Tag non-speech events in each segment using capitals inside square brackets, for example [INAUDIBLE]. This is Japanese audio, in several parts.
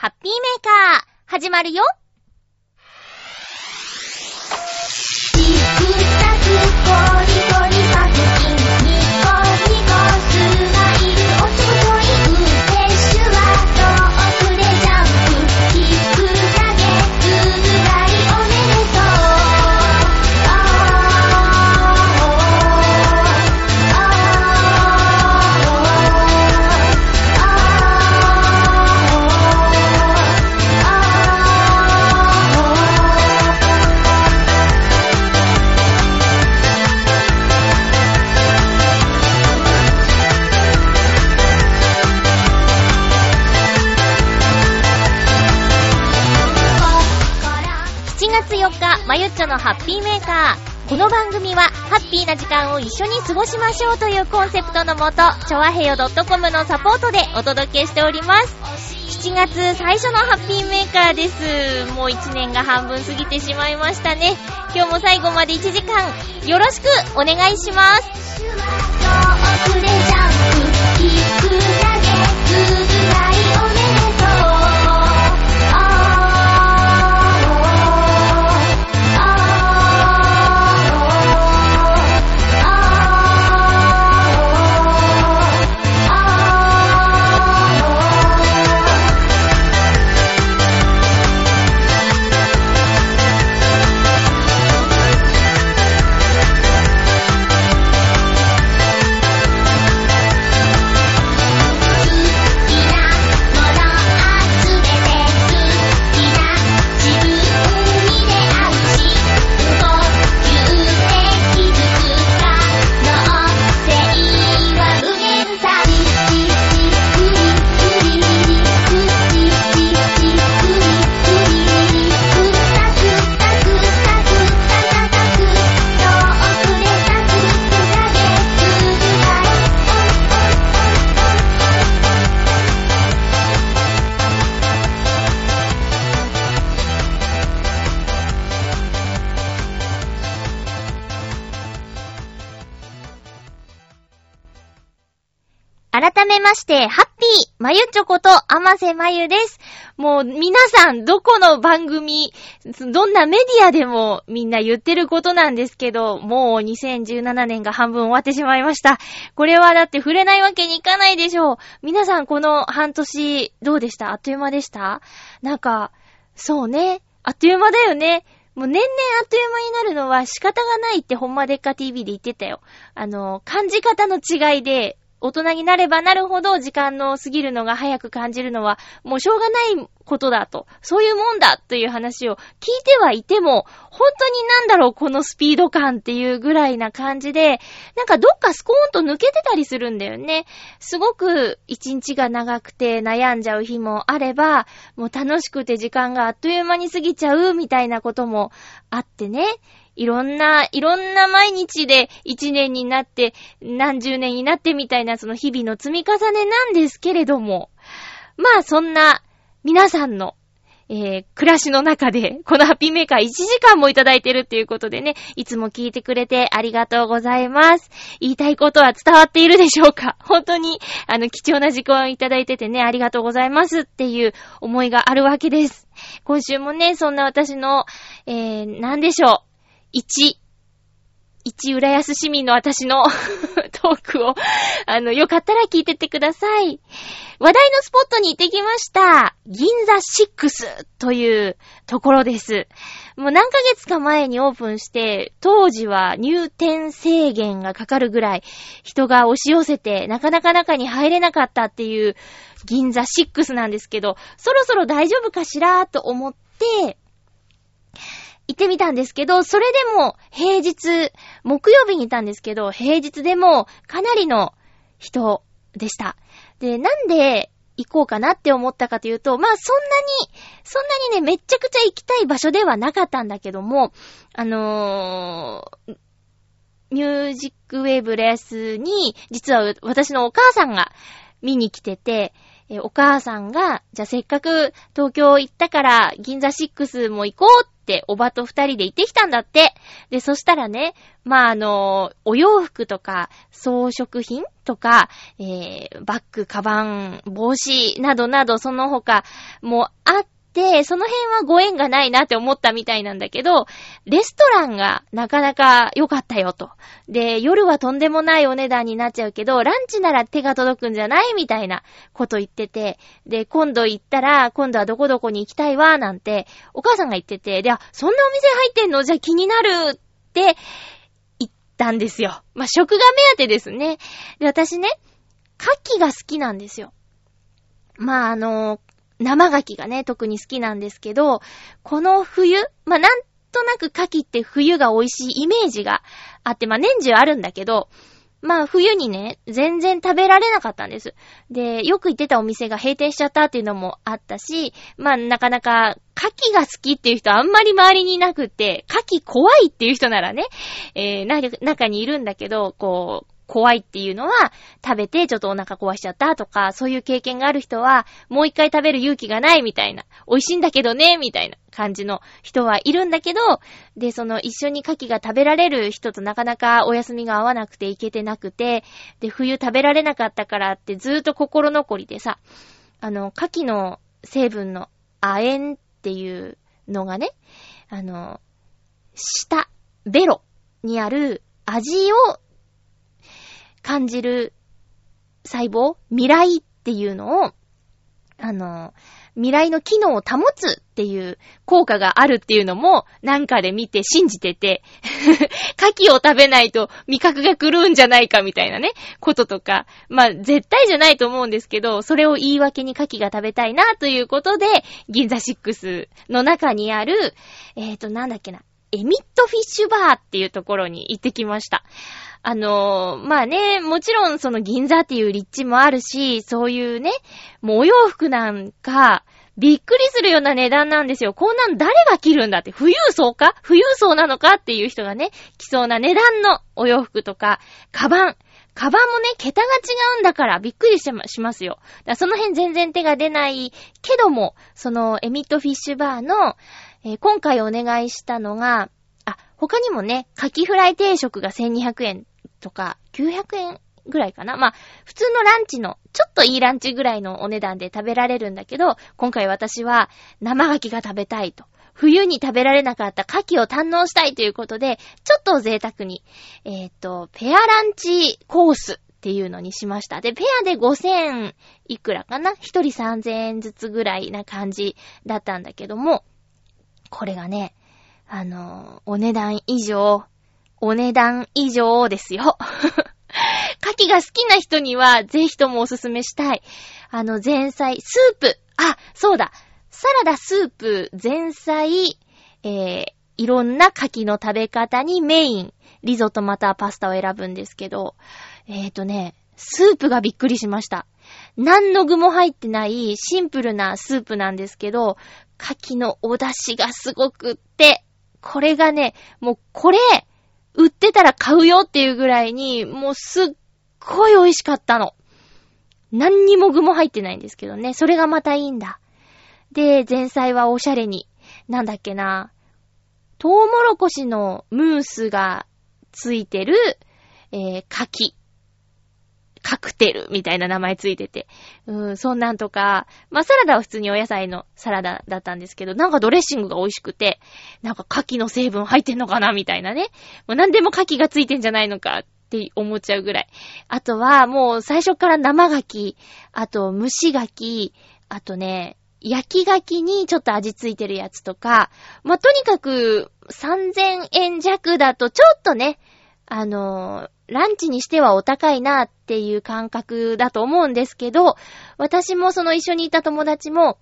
ハッピーメーカー、始まるよ。まゆっちょのハッピーメーカー。この番組は、ハッピーな時間を一緒に過ごしましょうというコンセプトのもと、ちょわへよ .com のサポートでお届けしております。7月最初のハッピーメーカーです。もう1年が半分過ぎてしまいましたね。今日も最後まで1時間、よろしくお願いします。ー、まゆちょこと、あませまゆです。もう、皆さん、どこの番組、どんなメディアでもみんな言ってることなんですけど、もう2017年が半分終わってしまいました。これはだって触れないわけにいかないでしょう。皆さん、この半年、どうでした？あっという間でした？なんか、そうね。あっという間だよね。もう年々あっという間になるのは仕方がないってほんまでっか TV で言ってたよ。あの、感じ方の違いで、大人になればなるほど時間の過ぎるのが早く感じるのはもうしょうがないことだと、そういうもんだという話を聞いてはいても、本当になんだろうこのスピード感っていうぐらいな感じで、なんかどっかスコーンと抜けてたりするんだよね。すごく一日が長くて悩んじゃう日もあれば、もう楽しくて時間があっという間に過ぎちゃうみたいなこともあってね。いろんな、いろんな毎日で一年になって、何十年になってみたいなその日々の積み重ねなんですけれども、まあそんな皆さんの、えー、暮らしの中で、このハッピーメーカー1時間もいただいてるっていうことでね、いつも聞いてくれてありがとうございます。言いたいことは伝わっているでしょうか？本当に、あの、貴重な時間をいただいててね、ありがとうございますっていう思いがあるわけです。今週もね、そんな私の、えー、なんでしょう？一、一浦安市民の私の [LAUGHS] トークを、あの、よかったら聞いてってください。話題のスポットに行ってきました。銀座6というところです。もう何ヶ月か前にオープンして、当時は入店制限がかかるぐらい人が押し寄せて、なかなか中に入れなかったっていう銀座6なんですけど、そろそろ大丈夫かしらと思って、行ってみたんですけど、それでも平日、木曜日にいたんですけど、平日でもかなりの人でした。で、なんで行こうかなって思ったかというと、まあそんなに、そんなにね、めちゃくちゃ行きたい場所ではなかったんだけども、あのー、ミュージックウェーブレースに、実は私のお母さんが見に来てて、え、お母さんが、じゃあせっかく東京行ったから銀座6も行こうっておばと二人で行ってきたんだって。で、そしたらね、まあ、あの、お洋服とか装飾品とか、えー、バッグ、カバン、帽子などなどその他もあって、で、その辺はご縁がないなって思ったみたいなんだけど、レストランがなかなか良かったよと。で、夜はとんでもないお値段になっちゃうけど、ランチなら手が届くんじゃないみたいなこと言ってて、で、今度行ったら、今度はどこどこに行きたいわ、なんて、お母さんが言ってて、で、あ、そんなお店入ってんの？じゃあ気になるって言ったんですよ。まあ、食が目当てですね。で、私ね、牡蠣が好きなんですよ。まあ、あの、生牡蠣がね、特に好きなんですけど、この冬、まあ、なんとなく牡蠣って冬が美味しいイメージがあって、まあ、年中あるんだけど、まあ冬にね、全然食べられなかったんです。で、よく行ってたお店が閉店しちゃったっていうのもあったし、まあなかなか、牡蠣が好きっていう人あんまり周りにいなくて、牡蠣怖いっていう人ならね、えー、中にいるんだけど、こう、怖いっていうのは、食べてちょっとお腹壊しちゃったとか、そういう経験がある人は、もう一回食べる勇気がないみたいな、美味しいんだけどね、みたいな感じの人はいるんだけど、で、その一緒に牡蠣が食べられる人となかなかお休みが合わなくていけてなくて、で、冬食べられなかったからってずーっと心残りでさ、あの、牡蠣の成分の亜鉛っていうのがね、あの、下、ベロにある味を感じる細胞未来っていうのを、あの、未来の機能を保つっていう効果があるっていうのもなんかで見て信じてて [LAUGHS] 牡蠣を食べないと味覚が狂うんじゃないかみたいなね、こととか。まあ、絶対じゃないと思うんですけど、それを言い訳に牡蠣が食べたいなということで、銀座6の中にある、えっ、ー、と、なんだっけな、エミットフィッシュバーっていうところに行ってきました。あのー、まあね、もちろんその銀座っていう立地もあるし、そういうね、もうお洋服なんか、びっくりするような値段なんですよ。こんなん誰が着るんだって、富裕層か？富裕層なのかっていう人がね、着そうな値段のお洋服とか、カバン。カバンもね、桁が違うんだからびっくりしますよ。その辺全然手が出ないけども、そのエミットフィッシュバーの、えー、今回お願いしたのが、あ、他にもね、カキフライ定食が1200円とか、900円ぐらいかな。まあ、普通のランチの、ちょっといいランチぐらいのお値段で食べられるんだけど、今回私は生牡蠣が食べたいと。冬に食べられなかった牡蠣を堪能したいということで、ちょっと贅沢に、えっ、ー、と、ペアランチコースっていうのにしました。で、ペアで5000いくらかな？一人3000円ずつぐらいな感じだったんだけども、これがね、あの、お値段以上、お値段以上ですよ。[LAUGHS] 牡蠣が好きな人には、ぜひともおすすめしたい。あの、前菜、スープ。あ、そうだ。サラダ、スープ、前菜、えー、いろんな牡蠣の食べ方にメイン、リゾットまたはパスタを選ぶんですけど、えーとね、スープがびっくりしました。何の具も入ってないシンプルなスープなんですけど、牡蠣のお出汁がすごくって、これがね、もうこれ、売ってたら買うよっていうぐらいに、もうすっごい美味しかったの。何にも具も入ってないんですけどね。それがまたいいんだ。で、前菜はおしゃれに。なんだっけな。トウモロコシのムースがついてる、えー、柿。カクテルみたいな名前ついてて。うん、そんなんとか、まあ、サラダは普通にお野菜のサラダだったんですけど、なんかドレッシングが美味しくて、なんか牡蠣の成分入ってんのかなみたいなね。もう何でも牡蠣がついてんじゃないのかって思っちゃうぐらい。あとは、もう最初から生牡蠣、あと蒸し牡蠣、あとね、焼き牡蠣にちょっと味ついてるやつとか、まあ、とにかく3000円弱だとちょっとね、あのー、ランチにしてはお高いなっていう感覚だと思うんですけど、私もその一緒にいた友達も、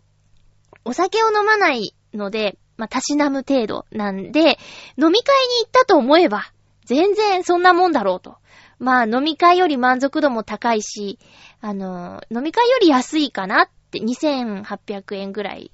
お酒を飲まないので、まあ、たしなむ程度なんで、飲み会に行ったと思えば、全然そんなもんだろうと。まあ、飲み会より満足度も高いし、あの、飲み会より安いかなって、2800円ぐらい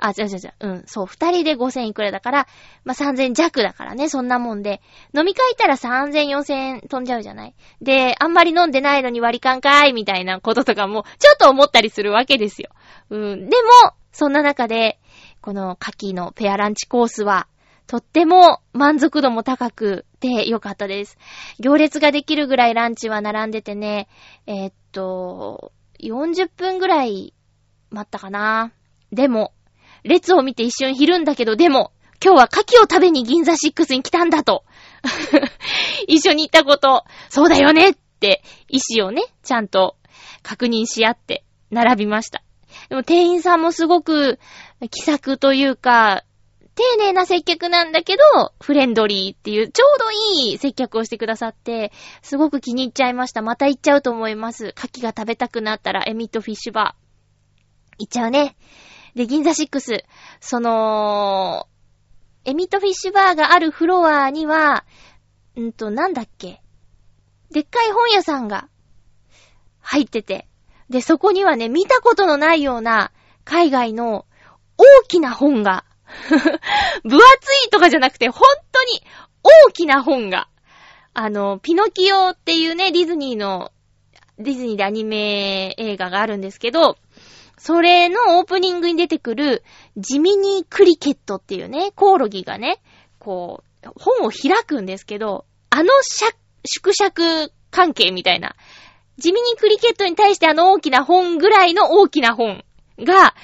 あ、あ、じゃじゃじゃ、うん、そう、二人で5000いくらだから、まあ、3000弱だからね、そんなもんで。飲み会行ったら3000、4000飛んじゃうじゃない？で、あんまり飲んでないのに割り勘かい、みたいなこととかも、ちょっと思ったりするわけですよ。うん、でも、そんな中で、この牡蠣のペアランチコースは、とっても満足度も高くてよかったです。行列ができるぐらいランチは並んでてね、えー、っと、40分ぐらい待ったかな。でも、列を見て一瞬ひるんだけど、でも、今日は牡蠣を食べに銀座6に来たんだと。[LAUGHS] 一緒に行ったこと、そうだよねって意思をね、ちゃんと確認し合って並びました。でも店員さんもすごく気さくというか、丁寧な接客なんだけど、フレンドリーっていう、ちょうどいい接客をしてくださって、すごく気に入っちゃいました。また行っちゃうと思います。牡蠣が食べたくなったら、エミットフィッシュバー。行っちゃうね。で、銀座6、その、エミットフィッシュバーがあるフロアには、んと、なんだっけ？でっかい本屋さんが入ってて。で、そこにはね、見たことのないような海外の大きな本が [LAUGHS] 分厚いとかじゃなくて、本当に大きな本が。あの、ピノキオっていうね、ディズニーの、ディズニーでアニメ映画があるんですけど、それのオープニングに出てくる、ジミニークリケットっていうね、コオロギがね、こう、本を開くんですけど、あの縮尺関係みたいな。地味にクリケットに対してあの大きな本ぐらいの大きな本が、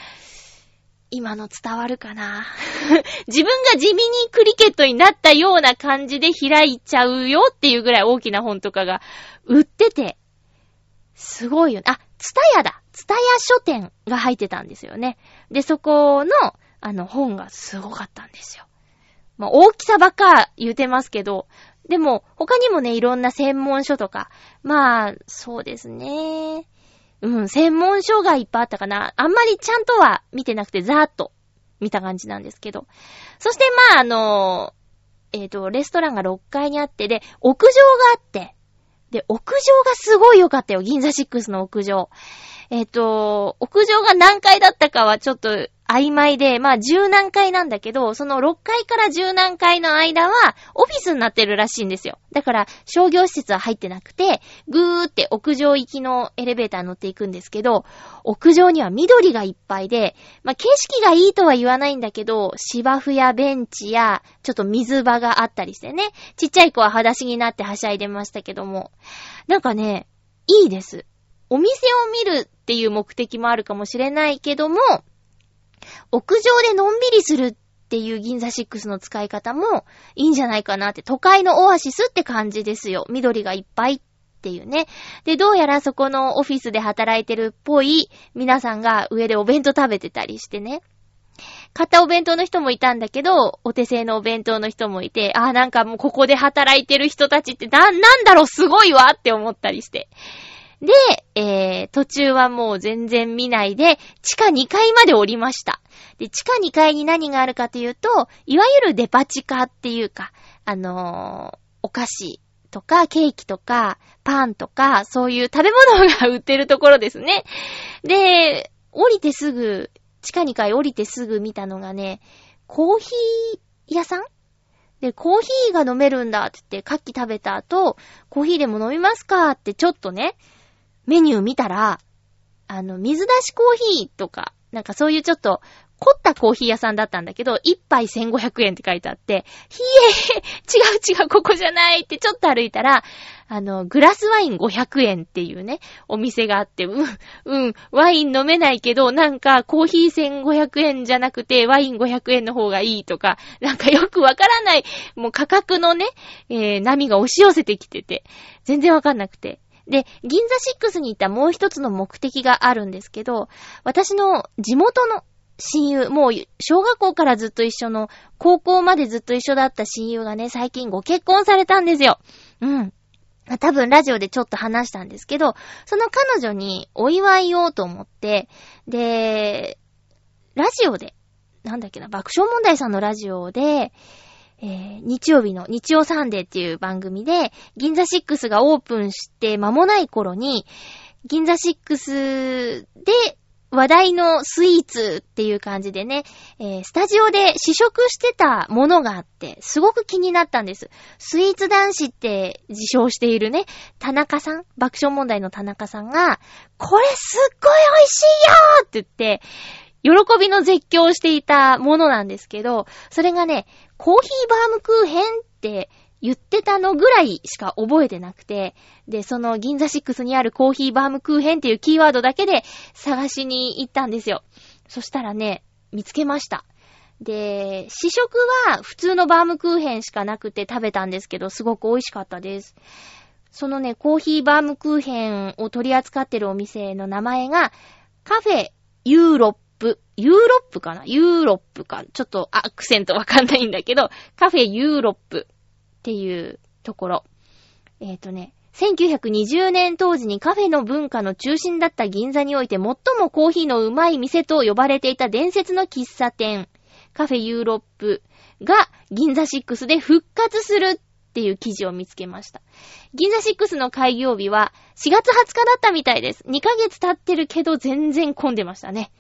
今の伝わるかな？[LAUGHS] 自分が地味にクリケットになったような感じで開いちゃうよっていうぐらい大きな本とかが売ってて、すごいよね。あ、ツタヤだ。ツタヤ書店が入ってたんですよね。で、そこの、あの本がすごかったんですよ。まあ、大きさばっか言うてますけど、でも、他にもね、いろんな専門書とか、まあ、そうですね。うん、専門書がいっぱいあったかな。あんまりちゃんとは見てなくて、ざーっと見た感じなんですけど。そしてまあ、あの、えっ、ー、と、レストランが6階にあって、で、屋上があって、で、屋上がすごい良かったよ。銀座6の屋上。えっ、ー、と、屋上が何階だったかはちょっと曖昧で、まあ十何階なんだけど、その6階から十何階の間はオフィスになってるらしいんですよ。だから商業施設は入ってなくて、ぐーって屋上行きのエレベーター乗っていくんですけど、屋上には緑がいっぱいで、まあ景色がいいとは言わないんだけど、芝生やベンチやちょっと水場があったりしてね、ちっちゃい子は裸足になってはしゃいでましたけども、なんかね、いいです。お店を見るっていう目的もあるかもしれないけども、屋上でのんびりするっていう銀座6の使い方もいいんじゃないかなって、都会のオアシスって感じですよ。緑がいっぱいっていうね。で、どうやらそこのオフィスで働いてるっぽい皆さんが上でお弁当食べてたりしてね。買ったお弁当の人もいたんだけど、お手製のお弁当の人もいて、ああ、なんかもうここで働いてる人たちってな、なんだろう、すごいわって思ったりして。で、えー、途中はもう全然見ないで、地下2階まで降りました。で、地下2階に何があるかというと、いわゆるデパ地下っていうか、あのー、お菓子とか、ケーキとか、パンとか、そういう食べ物が売ってるところですね。で、降りてすぐ、地下2階降りてすぐ見たのがね、コーヒー屋さん？で、コーヒーが飲めるんだって言って、カッキ食べた後、コーヒーでも飲みますかってちょっとね、メニュー見たら、あの、水出しコーヒーとか、なんかそういうちょっと、凝ったコーヒー屋さんだったんだけど、一杯1500円って書いてあって、ひえ違う違う、ここじゃないってちょっと歩いたら、あの、グラスワイン500円っていうね、お店があって、うん、うん、ワイン飲めないけど、なんかコーヒー1500円じゃなくて、ワイン500円の方がいいとか、なんかよくわからない、もう価格のね、えー、波が押し寄せてきてて、全然わかんなくて。で、銀座6に行ったもう一つの目的があるんですけど、私の地元の親友、もう小学校からずっと一緒の、高校までずっと一緒だった親友がね、最近ご結婚されたんですよ。うん。多分ラジオでちょっと話したんですけど、その彼女にお祝いをと思って、で、ラジオで、なんだっけな、爆笑問題さんのラジオで、えー、日曜日の日曜サンデーっていう番組で、銀座6がオープンして間もない頃に、銀座6で話題のスイーツっていう感じでね、えー、スタジオで試食してたものがあって、すごく気になったんです。スイーツ男子って自称しているね、田中さん、爆笑問題の田中さんが、これすっごい美味しいよって言って、喜びの絶叫をしていたものなんですけど、それがね、コーヒーバームクーヘンって言ってたのぐらいしか覚えてなくて、で、その銀座6にあるコーヒーバームクーヘンっていうキーワードだけで探しに行ったんですよ。そしたらね、見つけました。で、試食は普通のバームクーヘンしかなくて食べたんですけど、すごく美味しかったです。そのね、コーヒーバームクーヘンを取り扱ってるお店の名前が、カフェユーロップ、ユーロップかな？ユーロップか。ちょっとアクセントわかんないんだけど、カフェユーロップっていうところ。えっ、ー、とね、1920年当時にカフェの文化の中心だった銀座において最もコーヒーのうまい店と呼ばれていた伝説の喫茶店、カフェユーロップが銀座6で復活するっていう記事を見つけました。銀座6の開業日は4月20日だったみたいです。2ヶ月経ってるけど全然混んでましたね。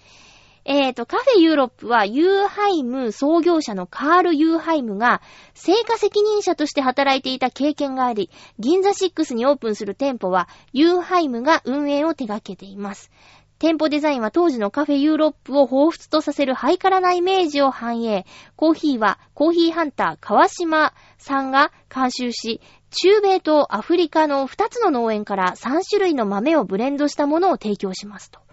えっ、ー、と、カフェユーロップはユーハイム創業者のカール・ユーハイムが製菓責任者として働いていた経験があり、銀座6にオープンする店舗はユーハイムが運営を手掛けています。店舗デザインは当時のカフェユーロップを彷彿とさせるハイカラなイメージを反映。コーヒーはコーヒーハンター川島さんが監修し、中米とアフリカの2つの農園から3種類の豆をブレンドしたものを提供しますと。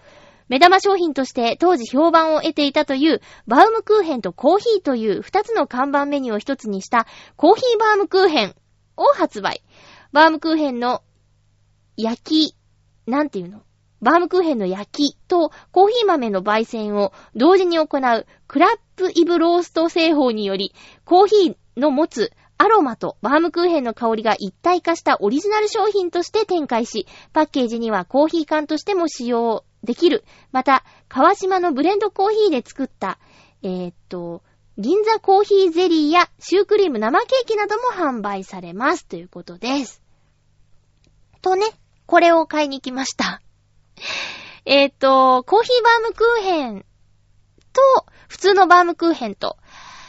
目玉商品として当時評判を得ていたというバウムクーヘンとコーヒーという二つの看板メニューを一つにしたコーヒーバームクーヘンを発売。バームクーヘンの焼き、なんていうの？バームクーヘンの焼きとコーヒー豆の焙煎を同時に行うクラップイブロースト製法により、コーヒーの持つアロマとバームクーヘンの香りが一体化したオリジナル商品として展開し、パッケージにはコーヒー缶としても使用できる。また、川島のブレンドコーヒーで作った、えー、っと、銀座コーヒーゼリーやシュークリーム生ケーキなども販売されます。ということです。とね、これを買いに来ました。[LAUGHS] えー、っと、コーヒーバームクーヘンと、普通のバームクーヘンと、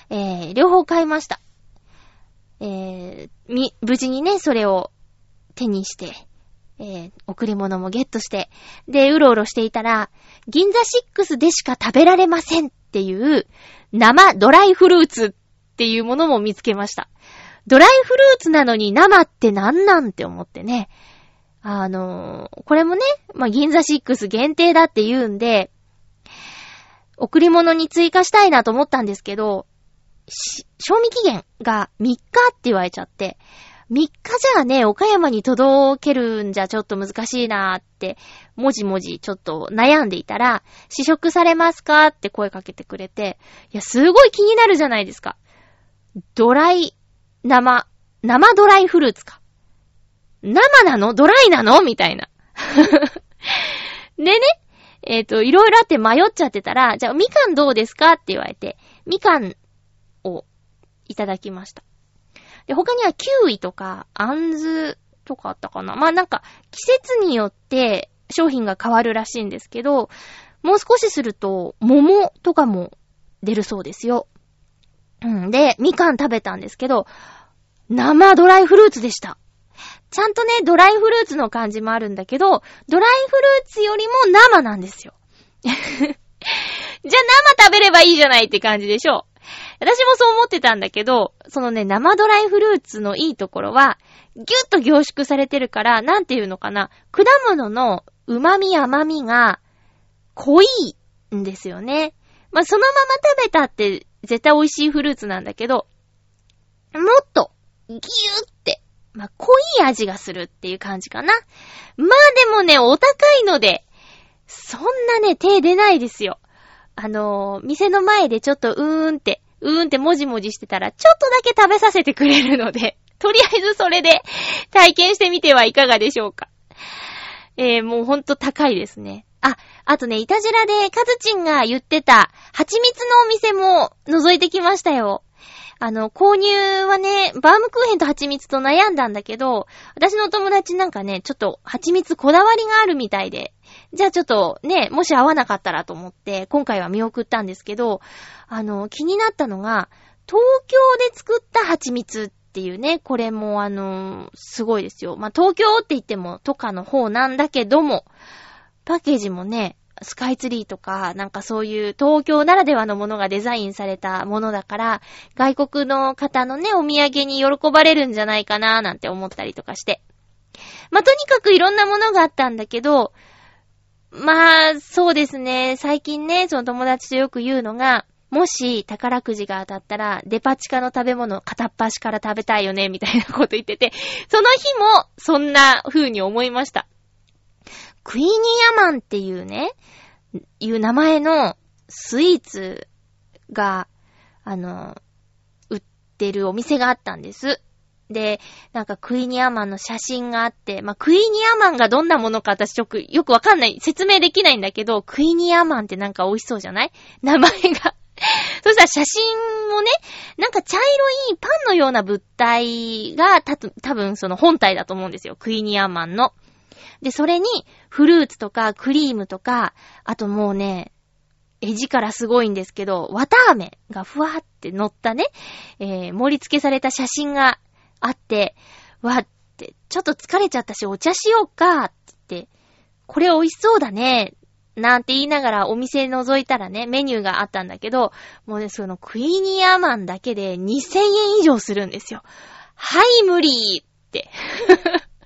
えー、両方買いました。えー、み、無事にね、それを手にして、えー、贈り物もゲットして、で、うろうろしていたら、銀座6でしか食べられませんっていう、生ドライフルーツっていうものも見つけました。ドライフルーツなのに生ってなんなんって思ってね。あのー、これもね、まあ、銀座6限定だって言うんで、贈り物に追加したいなと思ったんですけど、賞味期限が3日って言われちゃって、3日じゃあね、岡山に届けるんじゃちょっと難しいなーって、もじもじちょっと悩んでいたら、試食されますかって声かけてくれて、いや、すごい気になるじゃないですか。ドライ、生、生ドライフルーツか。生なの？ドライなの？みたいな。[LAUGHS] でね、えっ、ー、と、いろいろあって迷っちゃってたら、じゃあ、みかんどうですか？って言われて、みかんをいただきました。で、他にはキウイとか、アンズとかあったかな。まあなんか、季節によって商品が変わるらしいんですけど、もう少しすると、桃とかも出るそうですよ。うんで、みかん食べたんですけど、生ドライフルーツでした。ちゃんとね、ドライフルーツの感じもあるんだけど、ドライフルーツよりも生なんですよ。[LAUGHS] じゃあ生食べればいいじゃないって感じでしょ。私もそう思ってたんだけど、そのね、生ドライフルーツのいいところは、ぎゅっと凝縮されてるから、なんていうのかな、果物の旨味甘みが濃いんですよね。まあ、そのまま食べたって絶対美味しいフルーツなんだけど、もっと、ぎゅーって、まあ、濃い味がするっていう感じかな。まあでもね、お高いので、そんなね、手出ないですよ。あのー、店の前でちょっとうーんって、うーんってもじもじしてたら、ちょっとだけ食べさせてくれるので、[LAUGHS] とりあえずそれで体験してみてはいかがでしょうか。えー、もうほんと高いですね。あ、あとね、いたじらでカズチンが言ってた、蜂蜜のお店も覗いてきましたよ。あの、購入はね、バームクーヘンと蜂蜜と悩んだんだけど、私の友達なんかね、ちょっと蜂蜜こだわりがあるみたいで、じゃあちょっとね、もし会わなかったらと思って、今回は見送ったんですけど、あの、気になったのが、東京で作った蜂蜜っていうね、これもあの、すごいですよ。まあ、東京って言っても、とかの方なんだけども、パッケージもね、スカイツリーとか、なんかそういう東京ならではのものがデザインされたものだから、外国の方のね、お土産に喜ばれるんじゃないかななんて思ったりとかして。まあ、とにかくいろんなものがあったんだけど、まあ、そうですね。最近ね、その友達とよく言うのが、もし宝くじが当たったら、デパ地下の食べ物片っ端から食べたいよね、みたいなこと言ってて、その日もそんな風に思いました。クイニーアマンっていうね、いう名前のスイーツが、あの、売ってるお店があったんです。で、なんかクイニアマンの写真があって、まあ、クイニアマンがどんなものか私よく、よくわかんない、説明できないんだけど、クイニアマンってなんか美味しそうじゃない？[LAUGHS] 名前が [LAUGHS] そしたら写真もね、なんか茶色いパンのような物体がた多分その本体だと思うんですよ。クイニアマンの。で、それにフルーツとかクリームとか、あともうね、絵力すごいんですけど、綿飴がふわーって乗ったね、えー、盛り付けされた写真があって、わって、ちょっと疲れちゃったしお茶しようかって言って、これ美味しそうだね。なんて言いながらお店覗いたらね、メニューがあったんだけど、もうね、そのクイニアマンだけで2000円以上するんですよ。はい、無理って。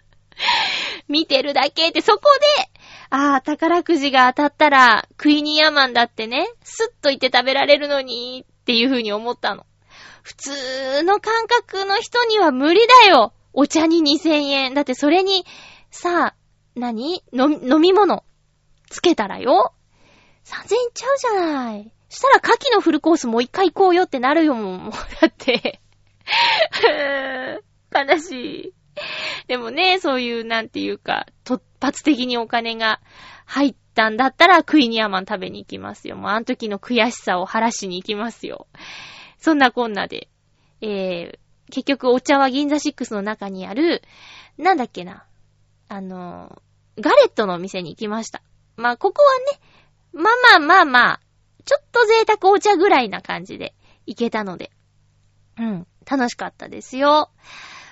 [LAUGHS] 見てるだけって、そこで、ああ、宝くじが当たったら、クイニーアマンだってね、スッといって食べられるのに、っていう風に思ったの。普通の感覚の人には無理だよお茶に2000円。だってそれに、さあ、何？飲み物。つけたらよ。3000円ちゃうじゃない。したら、牡蠣のフルコースもう一回行こうよってなるよ、もう。だって [LAUGHS] 悲しい。でもね、そういう、なんていうか、突発的にお金が入ったんだったら、クイニアマン食べに行きますよ。もう、あの時の悔しさを晴らしに行きますよ。そんなこんなで。えー、結局、お茶は銀座6の中にある、なんだっけな。あの、ガレットのお店に行きました。まあ、ここはね、まあまあまあまあ、ちょっと贅沢お茶ぐらいな感じで行けたので、うん、楽しかったですよ。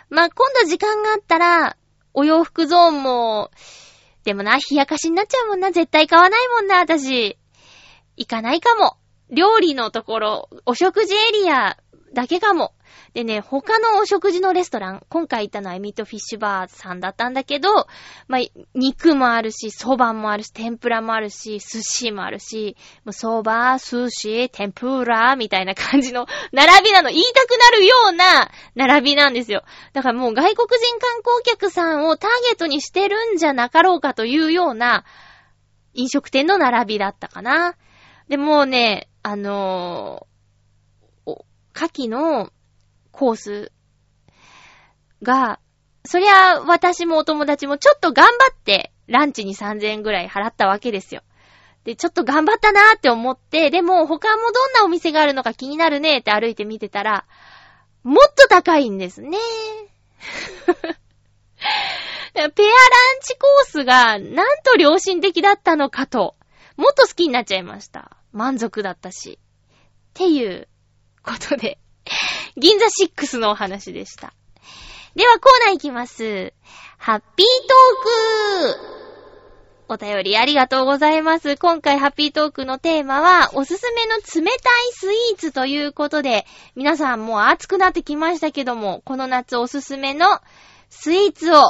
まあ、今度時間があったら、お洋服ゾーンも、でもな、冷やかしになっちゃうもんな。絶対買わないもんな、私。行かないかも。料理のところ、お食事エリアだけかも。でね、他のお食事のレストラン、今回行ったのはエミートフィッシュバーさんだったんだけど、まあ、肉もあるし、蕎麦もあるし、天ぷらもあるし、寿司もあるし、もう蕎麦、寿司、天ぷら、みたいな感じの並びなの。言いたくなるような並びなんですよ。だからもう外国人観光客さんをターゲットにしてるんじゃなかろうかというような飲食店の並びだったかな。でもね、あのー、牡蠣のコースが、そりゃ私もお友達もちょっと頑張ってランチに3000円ぐらい払ったわけですよ。で、ちょっと頑張ったなーって思って、でも他もどんなお店があるのか気になるねーって歩いて見てたら、もっと高いんですね。[LAUGHS] ペアランチコースがなんと良心的だったのかと、もっと好きになっちゃいました。満足だったし。っていうことで、[LAUGHS] 銀座6のお話でした。ではコーナーいきます。ハッピートークお便りありがとうございます。今回ハッピートークのテーマは、おすすめの冷たいスイーツということで、皆さんもう暑くなってきましたけども、この夏おすすめのスイーツを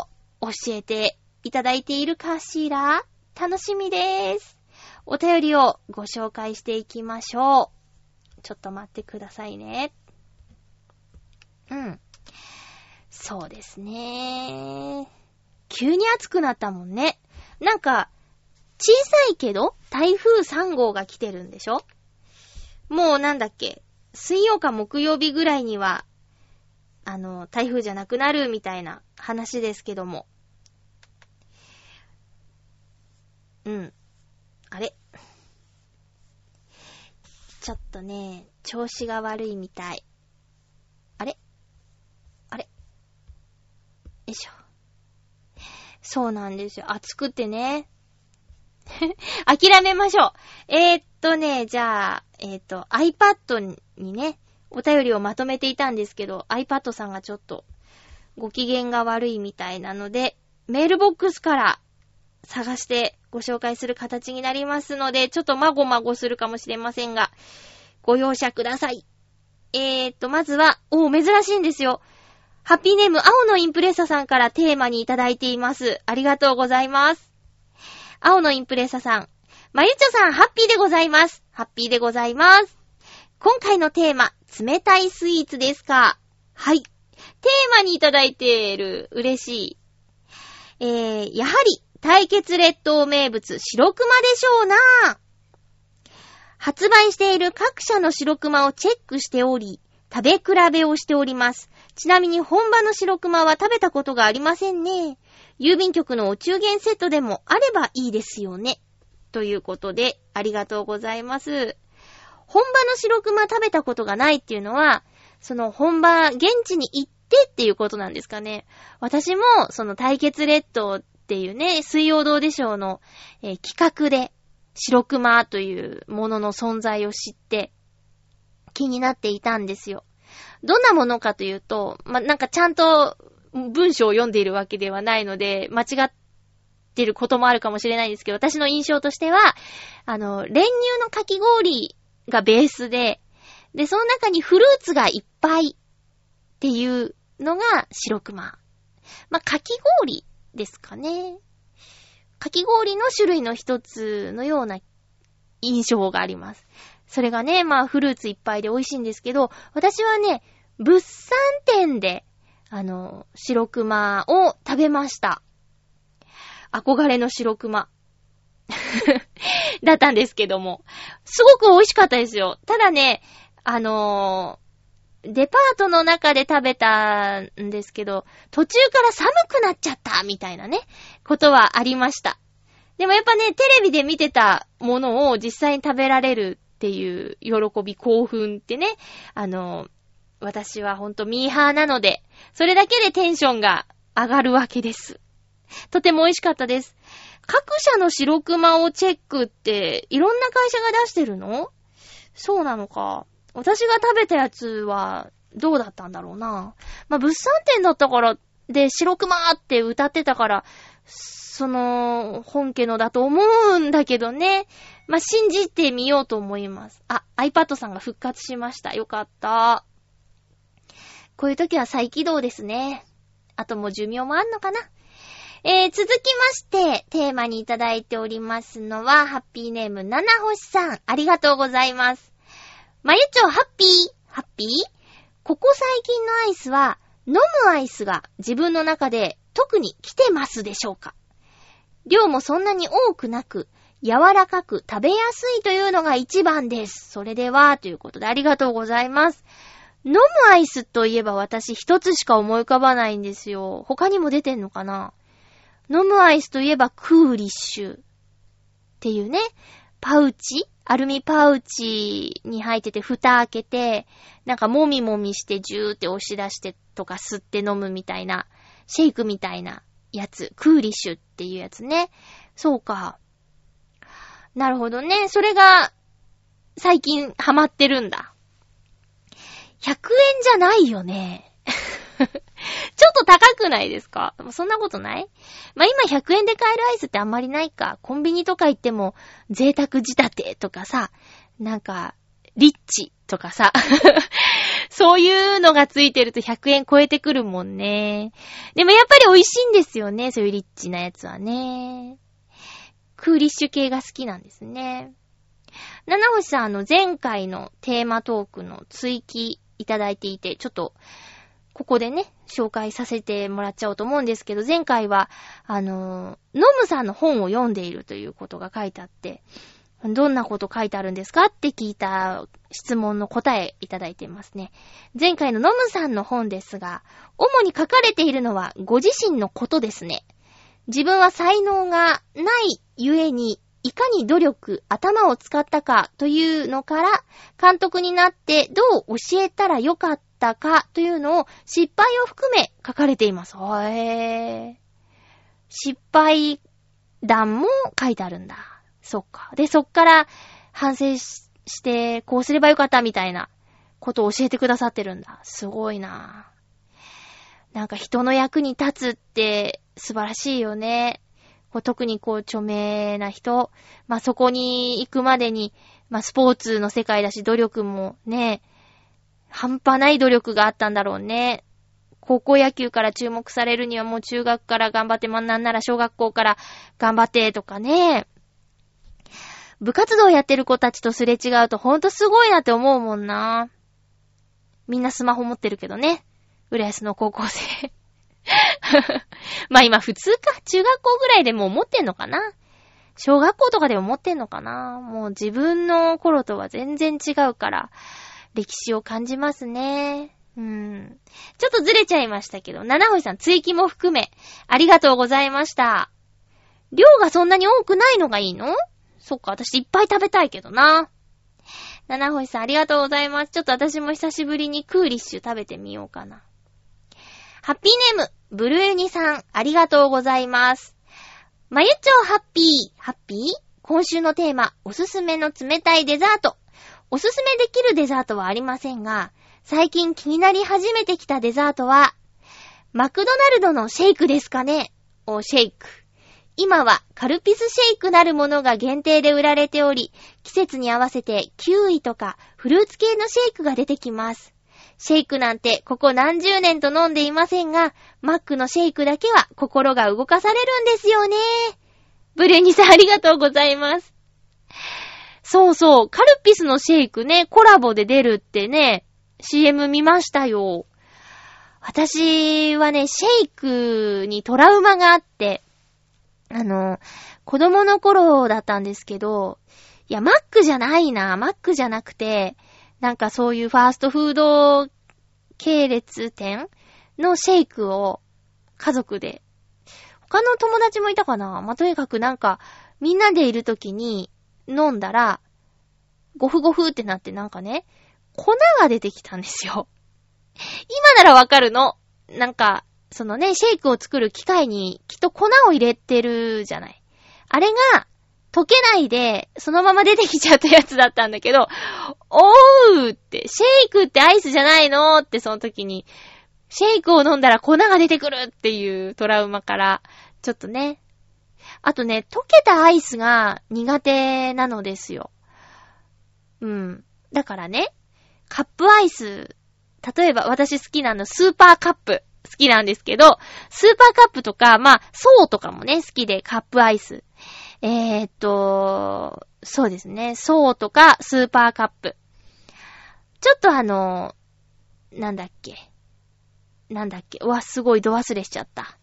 教えていただいているかしら？楽しみでーす。お便りをご紹介していきましょう。ちょっと待ってくださいね。うん。そうですね。急に暑くなったもんね。なんか、小さいけど、台風3号が来てるんでしょ？もうなんだっけ、水曜か木曜日ぐらいには、あの、台風じゃなくなるみたいな話ですけども。うん。あれ？ちょっとね、調子が悪いみたい。あれ？あれ？よいしょ。そうなんですよ。暑くてね。[LAUGHS] 諦めましょう。えー、っとね、じゃあ、えー、っと、iPad にね、お便りをまとめていたんですけど、iPad さんがちょっとご機嫌が悪いみたいなので、メールボックスから探してご紹介する形になりますので、ちょっとまごまごするかもしれませんが、ご容赦ください。えーと、まずは、おー、珍しいんですよ。ハッピーネーム、青のインプレッサさんからテーマにいただいています。ありがとうございます。青のインプレッサさん。まゆちょさん、ハッピーでございます。ハッピーでございます。今回のテーマ、冷たいスイーツですか？はい。テーマにいただいている、嬉しい。えー、やはり、対決列島名物、白熊でしょうな発売している各社の白熊をチェックしており、食べ比べをしております。ちなみに本場の白熊は食べたことがありませんね。郵便局のお中元セットでもあればいいですよね。ということで、ありがとうございます。本場の白熊食べたことがないっていうのは、その本場、現地に行ってっていうことなんですかね。私も、その対決列島っていうね、水曜どうでしょうの、えー、企画で、白熊というものの存在を知って、気になっていたんですよ。どんなものかというと、ま、なんかちゃんと文章を読んでいるわけではないので、間違ってることもあるかもしれないんですけど、私の印象としては、あの、練乳のかき氷がベースで、で、その中にフルーツがいっぱいっていうのが白熊。まあ、かき氷ですかね。かき氷の種類の一つのような印象があります。それがね、まあフルーツいっぱいで美味しいんですけど、私はね、物産展で、あの、白熊を食べました。憧れの白熊。[LAUGHS] だったんですけども。すごく美味しかったですよ。ただね、あのデパートの中で食べたんですけど、途中から寒くなっちゃったみたいなね、ことはありました。でもやっぱね、テレビで見てたものを実際に食べられるっていう喜び、興奮ってね、あの、私はほんとミーハーなので、それだけでテンションが上がるわけです。とても美味しかったです。各社の白熊をチェックって、いろんな会社が出してるの？そうなのか。私が食べたやつは、どうだったんだろうな。まあ、物産展だったから、で、白熊って歌ってたから、その、本家のだと思うんだけどね。まあ、信じてみようと思います。あ、iPad さんが復活しました。よかった。こういう時は再起動ですね。あともう寿命もあんのかな。えー、続きまして、テーマにいただいておりますのは、ハッピーネーム、七星さん。ありがとうございます。まゆちょ、ハッピーハッピー？ここ最近のアイスは、飲むアイスが自分の中で特に来てますでしょうか？量もそんなに多くなく、柔らかく食べやすいというのが一番です。それでは、ということでありがとうございます。飲むアイスといえば私一つしか思い浮かばないんですよ。他にも出てんのかな？飲むアイスといえばクーリッシュっていうね、パウチ？アルミパウチに入ってて蓋開けて、なんかもみもみしてジューって押し出してとか吸って飲むみたいな、シェイクみたいなやつ、クーリッシュっていうやつね。そうか。なるほどね。それが、最近ハマってるんだ。100円じゃないよね。[LAUGHS] ちょっと高くないですか？そんなことない？まあ、今100円で買えるアイスってあんまりないか。コンビニとか行っても、贅沢仕立てとかさ、なんか、リッチとかさ、[LAUGHS] そういうのがついてると100円超えてくるもんね。でもやっぱり美味しいんですよね、そういうリッチなやつはね。クーリッシュ系が好きなんですね。七星さん、あの、前回のテーマトークの追記いただいていて、ちょっと、ここでね、紹介させてもらっちゃおうと思うんですけど、前回は、あのー、ノムさんの本を読んでいるということが書いてあって、どんなこと書いてあるんですかって聞いた質問の答えいただいてますね。前回のノムさんの本ですが、主に書かれているのはご自身のことですね。自分は才能がないゆえに、いかに努力、頭を使ったかというのから、監督になってどう教えたらよかったたかというのを失敗を含め書かれています。へー。失敗談も書いてあるんだ。そっか。で、そっから反省しして、こうすればよかったみたいなことを教えてくださってるんだ。すごいななんか人の役に立つって素晴らしいよね。こう特にこう著名な人、まあ、そこに行くまでに、まあ、スポーツの世界だし努力もね、半端ない努力があったんだろうね。高校野球から注目されるにはもう中学から頑張って、まあ、なんなら小学校から頑張ってとかね。部活動やってる子たちとすれ違うとほんとすごいなって思うもんな。みんなスマホ持ってるけどね。浦安の高校生。[LAUGHS] まあ今普通か。中学校ぐらいでもう持ってんのかな。小学校とかでも持ってんのかな。もう自分の頃とは全然違うから、歴史を感じますね。うん。ちょっとずれちゃいましたけど、七星さん追記も含め、ありがとうございました。量がそんなに多くないのがいいの？そっか、私いっぱい食べたいけどな。七星さんありがとうございます。ちょっと私も久しぶりにクーリッシュ食べてみようかな。ハッピーネーム、ブルーニさん、ありがとうございます。まゆちょハッピー、ハッピー？今週のテーマ、おすすめの冷たいデザート。おすすめできるデザートはありませんが、最近気になり始めてきたデザートは、マクドナルドのシェイクですかねお、シェイク。今はカルピスシェイクなるものが限定で売られており、季節に合わせてキウイとかフルーツ系のシェイクが出てきます。シェイクなんてここ何十年と飲んでいませんが、マックのシェイクだけは心が動かされるんですよね。ブレニさんありがとうございます。そうそう、カルピスのシェイクね、コラボで出るってね、CM 見ましたよ。私はね、シェイクにトラウマがあって、あの、子供の頃だったんですけど、いや、マックじゃないな、マックじゃなくて、なんかそういうファーストフード系列店のシェイクを家族で、他の友達もいたかな。まあ、とにかくなんか、みんなでいるときに飲んだら、ゴフゴフってなってなんかね、粉が出てきたんですよ。今ならわかるの。なんか、そのね、シェイクを作る機械にきっと粉を入れてるじゃない。あれが、溶けないで、そのまま出てきちゃったやつだったんだけど、おーって、シェイクってアイスじゃないのってその時に、シェイクを飲んだら粉が出てくるっていうトラウマから、ちょっとね。あとね、溶けたアイスが苦手なのですよ。うん。だからね、カップアイス、例えば私好きなのスーパーカップ。好きなんですけど、スーパーカップとか、まあ、爽とかもね、好きで、カップアイス。えー、っと、そうですね、爽とか、スーパーカップ。ちょっとあの、なんだっけ。なんだっけ。うわ、すごい度忘れしちゃった。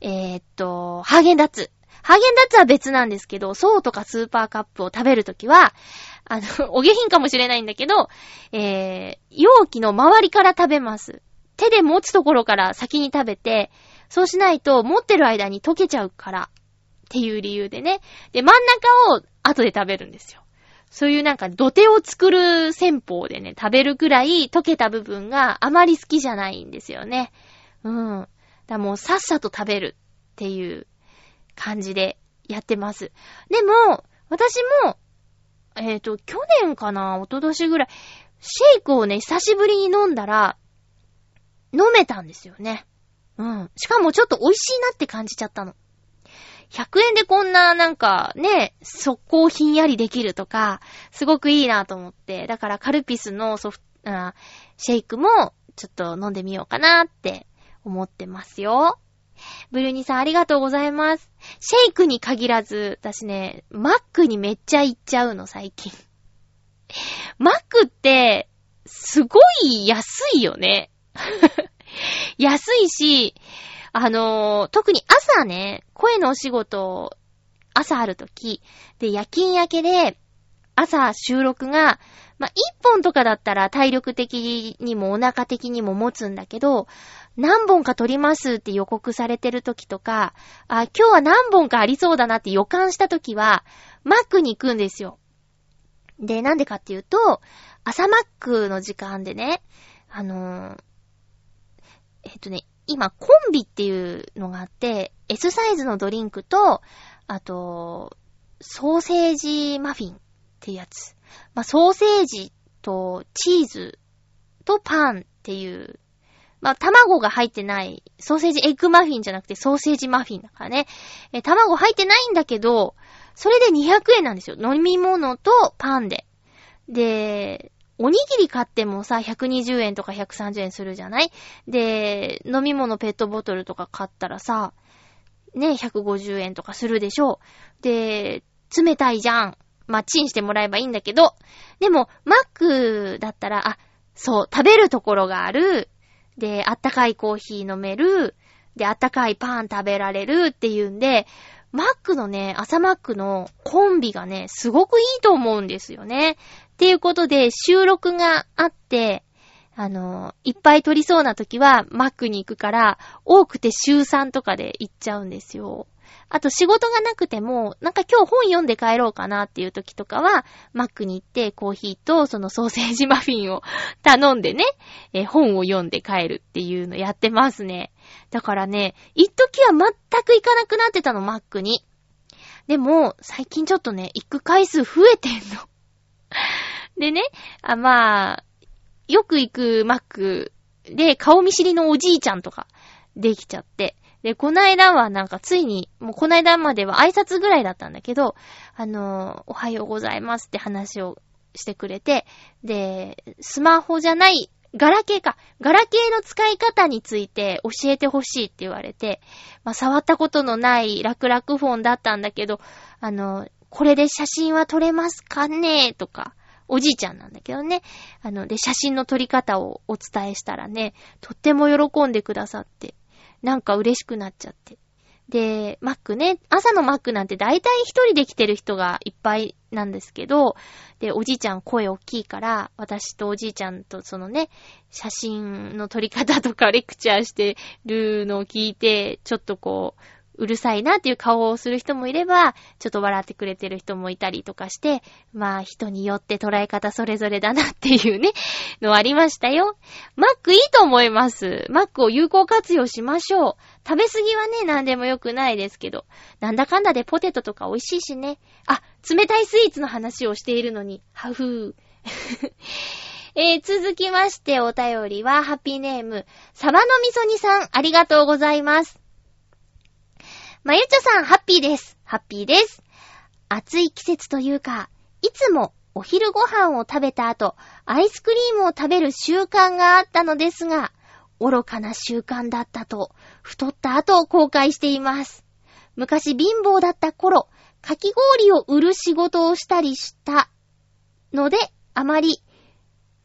えー、っと、ハーゲンダッツ。ハーゲンダッツは別なんですけど、爽とかスーパーカップを食べるときは、あの、[LAUGHS] お下品かもしれないんだけど、えー、容器の周りから食べます。手で持つところから先に食べて、そうしないと持ってる間に溶けちゃうからっていう理由でね。で、真ん中を後で食べるんですよ。そういうなんか土手を作る戦法でね、食べるくらい溶けた部分があまり好きじゃないんですよね。うん。だもうさっさと食べるっていう感じでやってます。でも、私も、えっ、ー、と、去年かな、一昨年ぐらい、シェイクをね、久しぶりに飲んだら、飲めたんですよね。うん。しかもちょっと美味しいなって感じちゃったの。100円でこんななんかね、速攻ひんやりできるとか、すごくいいなと思って。だからカルピスのソフト、あシェイクもちょっと飲んでみようかなって思ってますよ。ブルーニさんありがとうございます。シェイクに限らず、私ね、マックにめっちゃ行っちゃうの最近。マックって、すごい安いよね。[LAUGHS] 安いし、あのー、特に朝ね、声のお仕事、朝あるとき、で、夜勤明けで、朝収録が、ま一本とかだったら体力的にもお腹的にも持つんだけど、何本か撮りますって予告されてる時とか、あ、今日は何本かありそうだなって予感した時は、マックに行くんですよ。で、なんでかっていうと、朝マックの時間でね、あのー、えっとね、今、コンビっていうのがあって、S サイズのドリンクと、あと、ソーセージマフィンっていうやつ。まあ、ソーセージとチーズとパンっていう、まあ、卵が入ってない、ソーセージエッグマフィンじゃなくてソーセージマフィンだからね。え、卵入ってないんだけど、それで200円なんですよ。飲み物とパンで。で、おにぎり買ってもさ、120円とか130円するじゃない？で、飲み物ペットボトルとか買ったらさ、ね、150円とかするでしょ？う。で、冷たいじゃん。まあ、チンしてもらえばいいんだけど、でも、マックだったら、あ、そう、食べるところがある。で、あったかいコーヒー飲める。で、あったかいパン食べられるっていうんで、マックのね、朝マックのコンビがね、すごくいいと思うんですよね。っていうことで、収録があって、あの、いっぱい撮りそうな時は、マックに行くから、多くて週3とかで行っちゃうんですよ。あと仕事がなくても、なんか今日本読んで帰ろうかなっていう時とかは、マックに行ってコーヒーとそのソーセージマフィンを頼んでね、え本を読んで帰るっていうのやってますね。だからね、一時は全く行かなくなってたの、マックに。でも、最近ちょっとね、行く回数増えてんの。[LAUGHS] でね、あ、まあ、よく行くマックで顔見知りのおじいちゃんとかできちゃって。で、こないだはなんかついに、もうこないだまでは挨拶ぐらいだったんだけど、あの、おはようございますって話をしてくれて、で、スマホじゃない、ガラケーか。ガラケーの使い方について教えてほしいって言われて、まあ、触ったことのない楽々フォンだったんだけど、あの、これで写真は撮れますかねとか、おじいちゃんなんだけどね。あの、で、写真の撮り方をお伝えしたらね、とっても喜んでくださって、なんか嬉しくなっちゃって。で、マックね、朝のマックなんて大体一人で来てる人がいっぱいなんですけど、で、おじいちゃん声大きいから、私とおじいちゃんとそのね、写真の撮り方とかレクチャーしてるのを聞いて、ちょっとこう、うるさいなっていう顔をする人もいれば、ちょっと笑ってくれてる人もいたりとかして、まあ人によって捉え方それぞれだなっていうね、のありましたよ。マックいいと思います。マックを有効活用しましょう。食べ過ぎはね、なんでもよくないですけど。なんだかんだでポテトとか美味しいしね。あ、冷たいスイーツの話をしているのに、ハフー。[LAUGHS] えー、続きましてお便りは、ハッピーネーム、サバの味噌煮さん、ありがとうございます。まゆちょさん、ハッピーです。ハッピーです。暑い季節というか、いつもお昼ご飯を食べた後、アイスクリームを食べる習慣があったのですが、愚かな習慣だったと、太った後を後悔しています。昔貧乏だった頃、かき氷を売る仕事をしたりしたので、あまり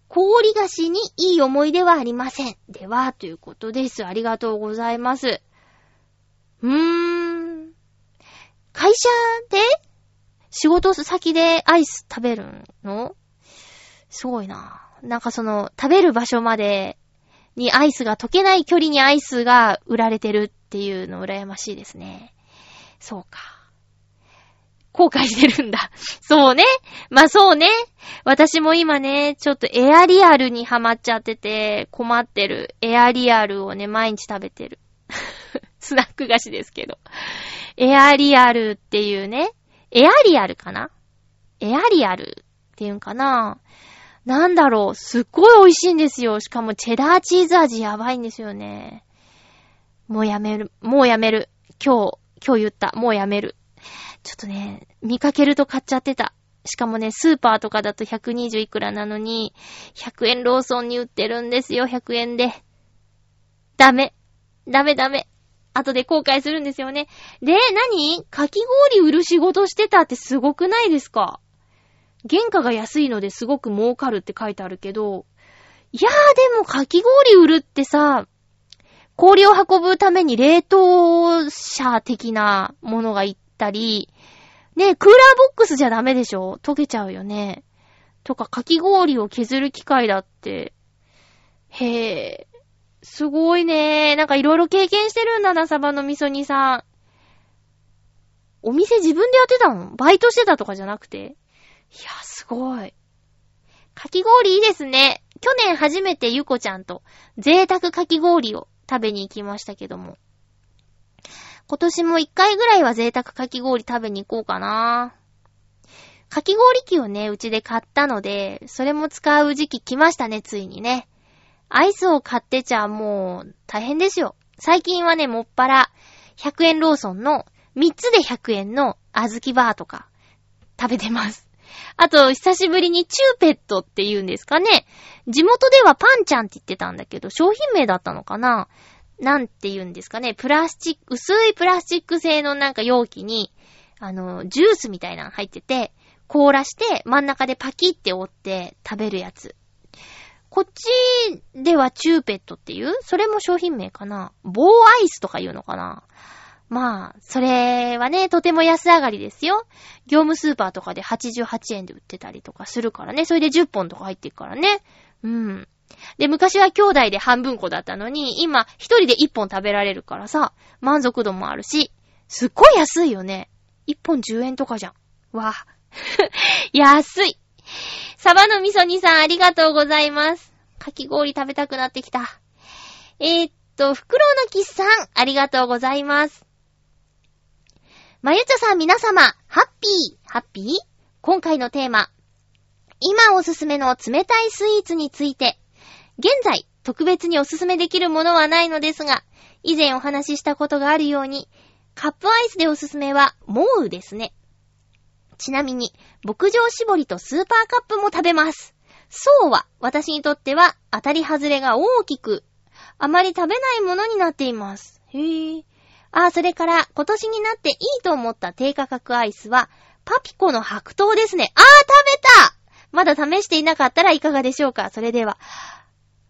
氷菓子にいい思い出はありません。では、ということです。ありがとうございます。うーん。会社で仕事先でアイス食べるの？すごいな。なんかその、食べる場所までにアイスが溶けない距離にアイスが売られてるっていうの羨ましいですね。そうか。後悔してるんだ。[LAUGHS] そうね。まあそうね。私も今ね、ちょっとエアリアルにハマっちゃってて困ってる。エアリアルをね、毎日食べてる。スナック菓子ですけど。エアリアルっていうね。エアリアルかな？エアリアルっていうんかな？なんだろう。すっごい美味しいんですよ。しかもチェダーチーズ味やばいんですよね。もうやめる。もうやめる。今日、今日言った。もうやめる。ちょっとね、見かけると買っちゃってた。しかもね、スーパーとかだと120いくらなのに、100円ローソンに売ってるんですよ、100円で。ダメ。ダメダメ。後で後悔するんですよね。で、何？かき氷売る仕事してたってすごくないですか？原価が安いのですごく儲かるって書いてあるけど、いやーでもかき氷売るってさ、氷を運ぶために冷凍車的なものが行ったり、ねクーラーボックスじゃダメでしょ？溶けちゃうよね。とか、かき氷を削る機械だって、へぇ、すごいねなんかいろいろ経験してるんだな、サバの味噌煮さん。お店自分でやってたのバイトしてたとかじゃなくていや、すごい。かき氷いいですね。去年初めてゆこちゃんと贅沢かき氷を食べに行きましたけども。今年も一回ぐらいは贅沢かき氷食べに行こうかな。かき氷機をね、うちで買ったので、それも使う時期来ましたね、ついにね。アイスを買ってちゃもう大変ですよ。最近はね、もっぱら100円ローソンの3つで100円の小豆バーとか食べてます。あと、久しぶりにチューペットって言うんですかね。地元ではパンちゃんって言ってたんだけど、商品名だったのかななんて言うんですかね。プラスチック、薄いプラスチック製のなんか容器に、あの、ジュースみたいなの入ってて、凍らして真ん中でパキって折って食べるやつ。こっちではチューペットっていうそれも商品名かな棒アイスとか言うのかなまあ、それはね、とても安上がりですよ。業務スーパーとかで88円で売ってたりとかするからね。それで10本とか入ってるからね。うん。で、昔は兄弟で半分個だったのに、今一人で1本食べられるからさ、満足度もあるし、すっごい安いよね。1本10円とかじゃん。わぁ。[LAUGHS] 安い。サバの味噌煮さんありがとうございます。かき氷食べたくなってきた。えー、っと、フクロウのキスさんありがとうございます。まゆちょさん皆様、ハッピー、ハッピー？今回のテーマ、今おすすめの冷たいスイーツについて、現在、特別におすすめできるものはないのですが、以前お話ししたことがあるように、カップアイスでおすすめは、モウですね。ちなみに、牧場絞りとスーパーカップも食べます。そうは、私にとっては当たり外れが大きく、あまり食べないものになっています。へぇー。あ、それから今年になっていいと思った低価格アイスは、パピコの白桃ですね。あー、食べたまだ試していなかったらいかがでしょうか？それでは。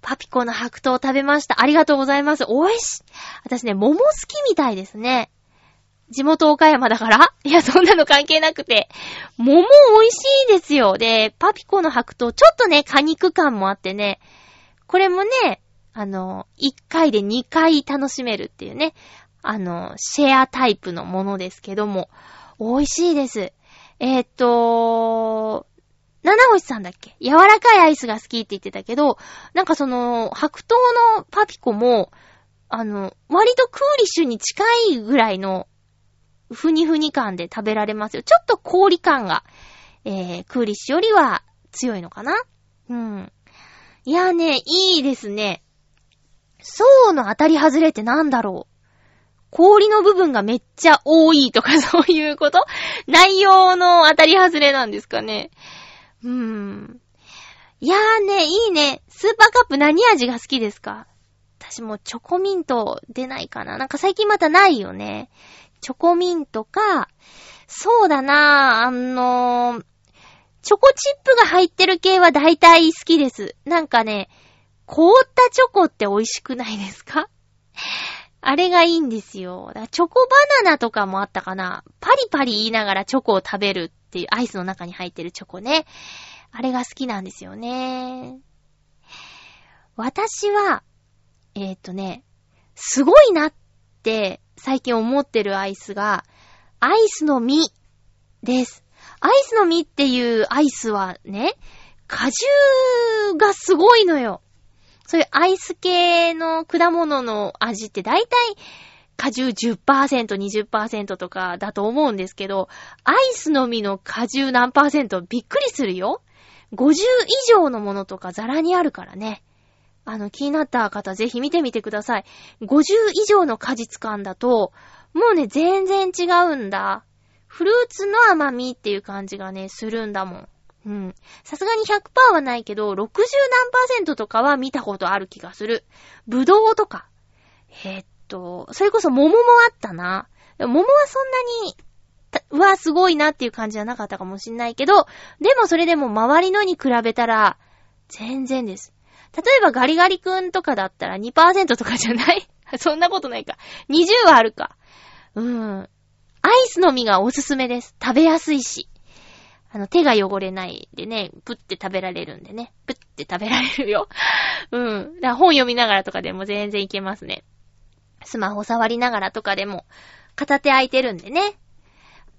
パピコの白桃食べました。ありがとうございます。美味しい。私ね、桃好きみたいですね。地元岡山だから？[LAUGHS] いや、そんなの関係なくて。桃美味しいですよ。で、パピコの白桃、ちょっとね、果肉感もあってね、これもね、あの、1回で2回楽しめるっていうね。あの、シェアタイプのものですけども、美味しいです。えー、っと、七星さんだっけ？柔らかいアイスが好きって言ってたけど、なんかその、白桃のパピコも、あの、割とクーリッシュに近いぐらいの、ふにふに感で食べられますよ。ちょっと氷感が、えー、クーリッシュよりは強いのかな？うん。いやーね、いいですね。層の当たり外れってなんだろう？氷の部分がめっちゃ多いとか [LAUGHS] そういうこと？内容の当たり外れなんですかね？うーん。いやーね、いいね。スーパーカップ何味が好きですか？私もチョコミント出ないかななんか最近またないよね。チョコミントか、そうだなぁあのー、チョコチップが入ってる系は大体好きです。なんかね、凍ったチョコって美味しくないですか？[LAUGHS] あれがいいんですよ。チョコバナナとかもあったかな。パリパリ言いながらチョコを食べるっていうアイスの中に入ってるチョコね。あれが好きなんですよね。私は、えっ、とね、すごいなって最近思ってるアイスが、アイスの実です。アイスの実っていうアイスはね、果汁がすごいのよ。そういうアイス系の果物の味って大体果汁10%、20%とかだと思うんですけど、アイスの実の果汁何パーセント？びっくりするよ。50以上のものとかザラにあるからね。あの、気になった方ぜひ見てみてください。50以上の果実感だと、もうね、全然違うんだ。フルーツの甘みっていう感じがね、するんだもん。うん。さすがに100%はないけど、60何パーセントとかは見たことある気がする。ぶどうとか。えー、っと、それこそ桃もあったな。桃はそんなに、はすごいなっていう感じじゃなかったかもしんないけど、でもそれでも周りのに比べたら、全然です。例えばガリガリ君とかだったら2%とかじゃない？[LAUGHS] そんなことないか。20はあるか。うん。アイスの実がおすすめです。食べやすいし。あの、手が汚れないでね、プって食べられるんでね。プって食べられるよ。[LAUGHS] うん。だから本読みながらとかでも全然いけますね。スマホ触りながらとかでも、片手空いてるんでね。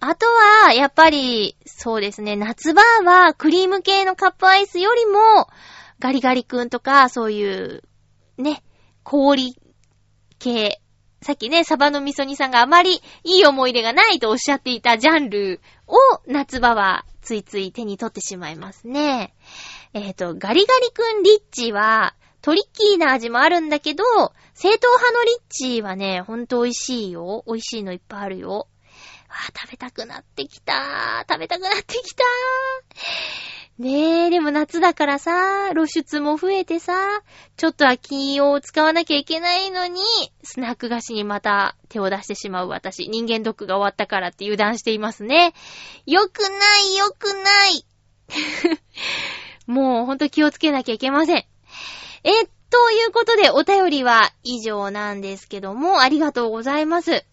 あとは、やっぱり、そうですね、夏場はクリーム系のカップアイスよりも、ガリガリ君とか、そういう、ね、氷系。さっきね、サバの味噌煮さんがあまりいい思い出がないとおっしゃっていたジャンルを夏場はついつい手に取ってしまいますね。えっ、ー、と、ガリガリ君リッチは、トリッキーな味もあるんだけど、正統派のリッチはね、ほんと美味しいよ。美味しいのいっぱいあるよ。あ、食べたくなってきた食べたくなってきたねえ、でも夏だからさ、露出も増えてさ、ちょっと空きを使わなきゃいけないのに、スナック菓子にまた手を出してしまう私、人間ドックが終わったからって油断していますね。よくないよくない [LAUGHS] もうほんと気をつけなきゃいけません。え、ということでお便りは以上なんですけども、ありがとうございます。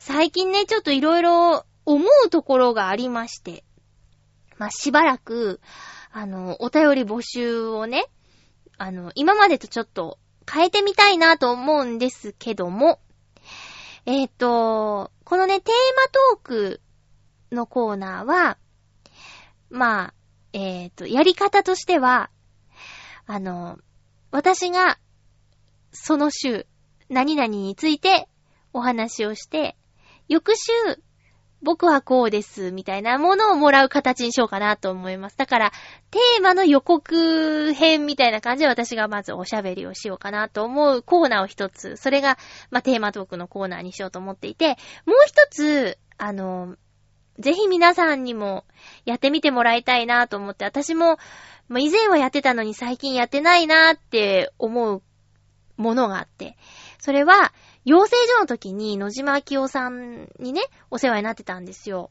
最近ね、ちょっといろいろ思うところがありまして、まあ、しばらく、あの、お便り募集をね、あの、今までとちょっと変えてみたいなと思うんですけども、えっ、ー、と、このね、テーマトークのコーナーは、まあ、えっ、ー、と、やり方としては、あの、私が、その週、何々についてお話をして、翌週、僕はこうです、みたいなものをもらう形にしようかなと思います。だから、テーマの予告編みたいな感じで私がまずおしゃべりをしようかなと思うコーナーを一つ、それが、まあ、テーマトークのコーナーにしようと思っていて、もう一つ、あの、ぜひ皆さんにもやってみてもらいたいなと思って、私も、まあ、以前はやってたのに最近やってないなって思うものがあって、それは、養成所の時に野島明夫さんにね、お世話になってたんですよ。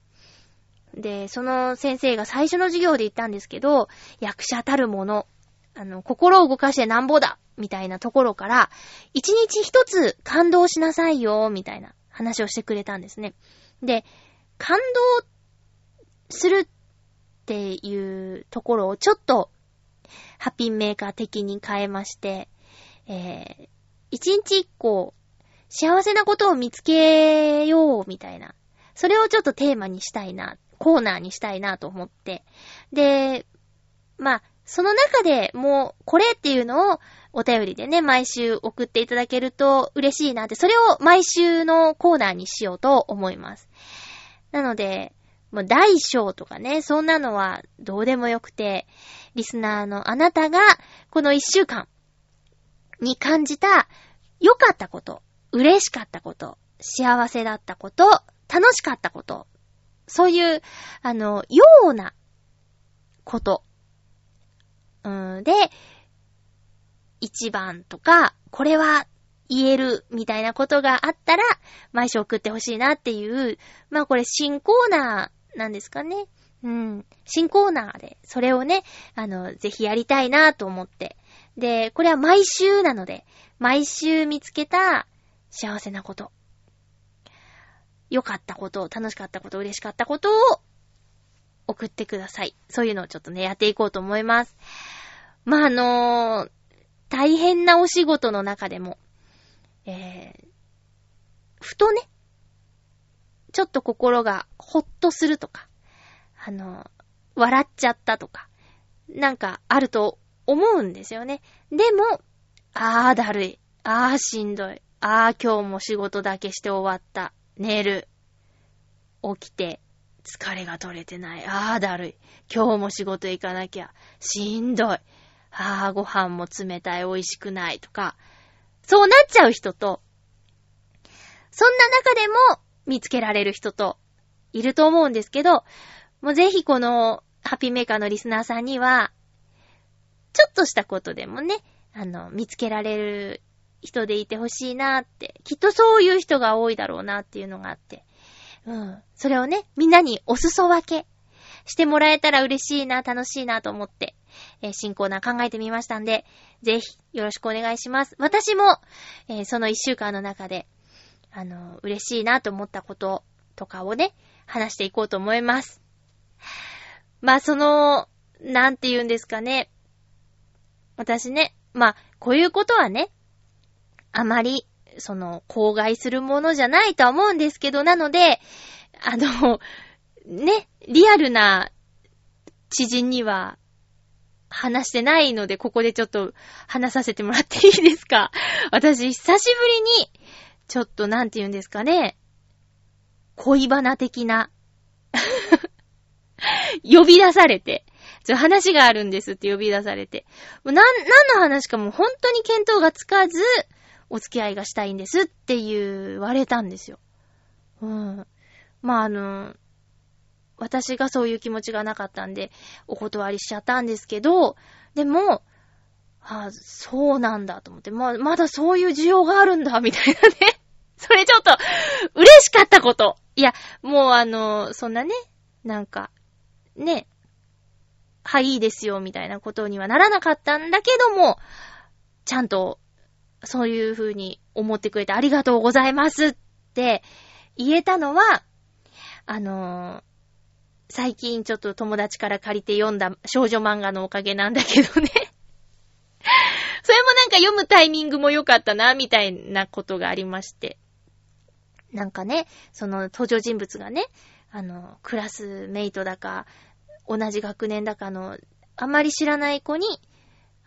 で、その先生が最初の授業で言ったんですけど、役者たるもの、あの、心を動かしてなんぼだみたいなところから、一日一つ感動しなさいよみたいな話をしてくれたんですね。で、感動するっていうところをちょっと、ハッピーメーカー的に変えまして、えー、一日一個幸せなことを見つけよう、みたいな。それをちょっとテーマにしたいな、コーナーにしたいなと思って。で、まあ、その中でもう、これっていうのをお便りでね、毎週送っていただけると嬉しいなって、それを毎週のコーナーにしようと思います。なので、もう大小とかね、そんなのはどうでもよくて、リスナーのあなたが、この一週間に感じた良かったこと、嬉しかったこと、幸せだったこと、楽しかったこと、そういう、あの、ようなこと。うんで、一番とか、これは言えるみたいなことがあったら、毎週送ってほしいなっていう、まあこれ新コーナーなんですかね。うん。新コーナーで、それをね、あの、ぜひやりたいなと思って。で、これは毎週なので、毎週見つけた幸せなこと、良かったこと、楽しかったこと、嬉しかったことを送ってください。そういうのをちょっとね、やっていこうと思います。まあ、あのー、大変なお仕事の中でも、えー、ふとね、ちょっと心がほっとするとか、あのー、笑っちゃったとか、なんかあると思うんですよね。でも、あーだるい。あーしんどい。ああ、今日も仕事だけして終わった。寝る。起きて、疲れが取れてない。ああ、だるい。今日も仕事行かなきゃ。しんどい。ああ、ご飯も冷たい、美味しくない。とか、そうなっちゃう人と、そんな中でも見つけられる人と、いると思うんですけど、もうぜひこの、ハッピーメーカーのリスナーさんには、ちょっとしたことでもね、あの、見つけられる人でいてほしいなって、きっとそういう人が多いだろうなっていうのがあって、うん。それをね、みんなにお裾分けしてもらえたら嬉しいな、楽しいなと思って、えー、新コーナー考えてみましたんで、ぜひよろしくお願いします。私も、えー、その一週間の中で、あの、嬉しいなと思ったこととかをね、話していこうと思います。まあ、その、なんて言うんですかね。私ね、まあ、こういうことはね、あまり、その、口外するものじゃないとは思うんですけど、なので、あの、[LAUGHS] ね、リアルな知人には話してないので、ここでちょっと話させてもらっていいですか？[LAUGHS] 私、久しぶりに、ちょっとなんて言うんですかね、恋バナ的な [LAUGHS] 呼び出されて、ちょ、話があるんですって呼び出されて、なん、何の話かも本当に見当がつかず、お付き合いがしたいんですって言われたんですよ。うん。まあ、あの、私がそういう気持ちがなかったんで、お断りしちゃったんですけど、でも、あそうなんだと思って、ま、まだそういう需要があるんだ、みたいなね。[LAUGHS] それちょっと、嬉しかったこと。いや、もうあの、そんなね、なんか、ね、はい、いいですよ、みたいなことにはならなかったんだけども、ちゃんと、そういう風に思ってくれてありがとうございますって言えたのは、あのー、最近ちょっと友達から借りて読んだ少女漫画のおかげなんだけどね [LAUGHS] それもなんか読むタイミングも良かったな、みたいなことがありまして。なんかね、その登場人物がね、あの、クラスメイトだか、同じ学年だかの、あまり知らない子に、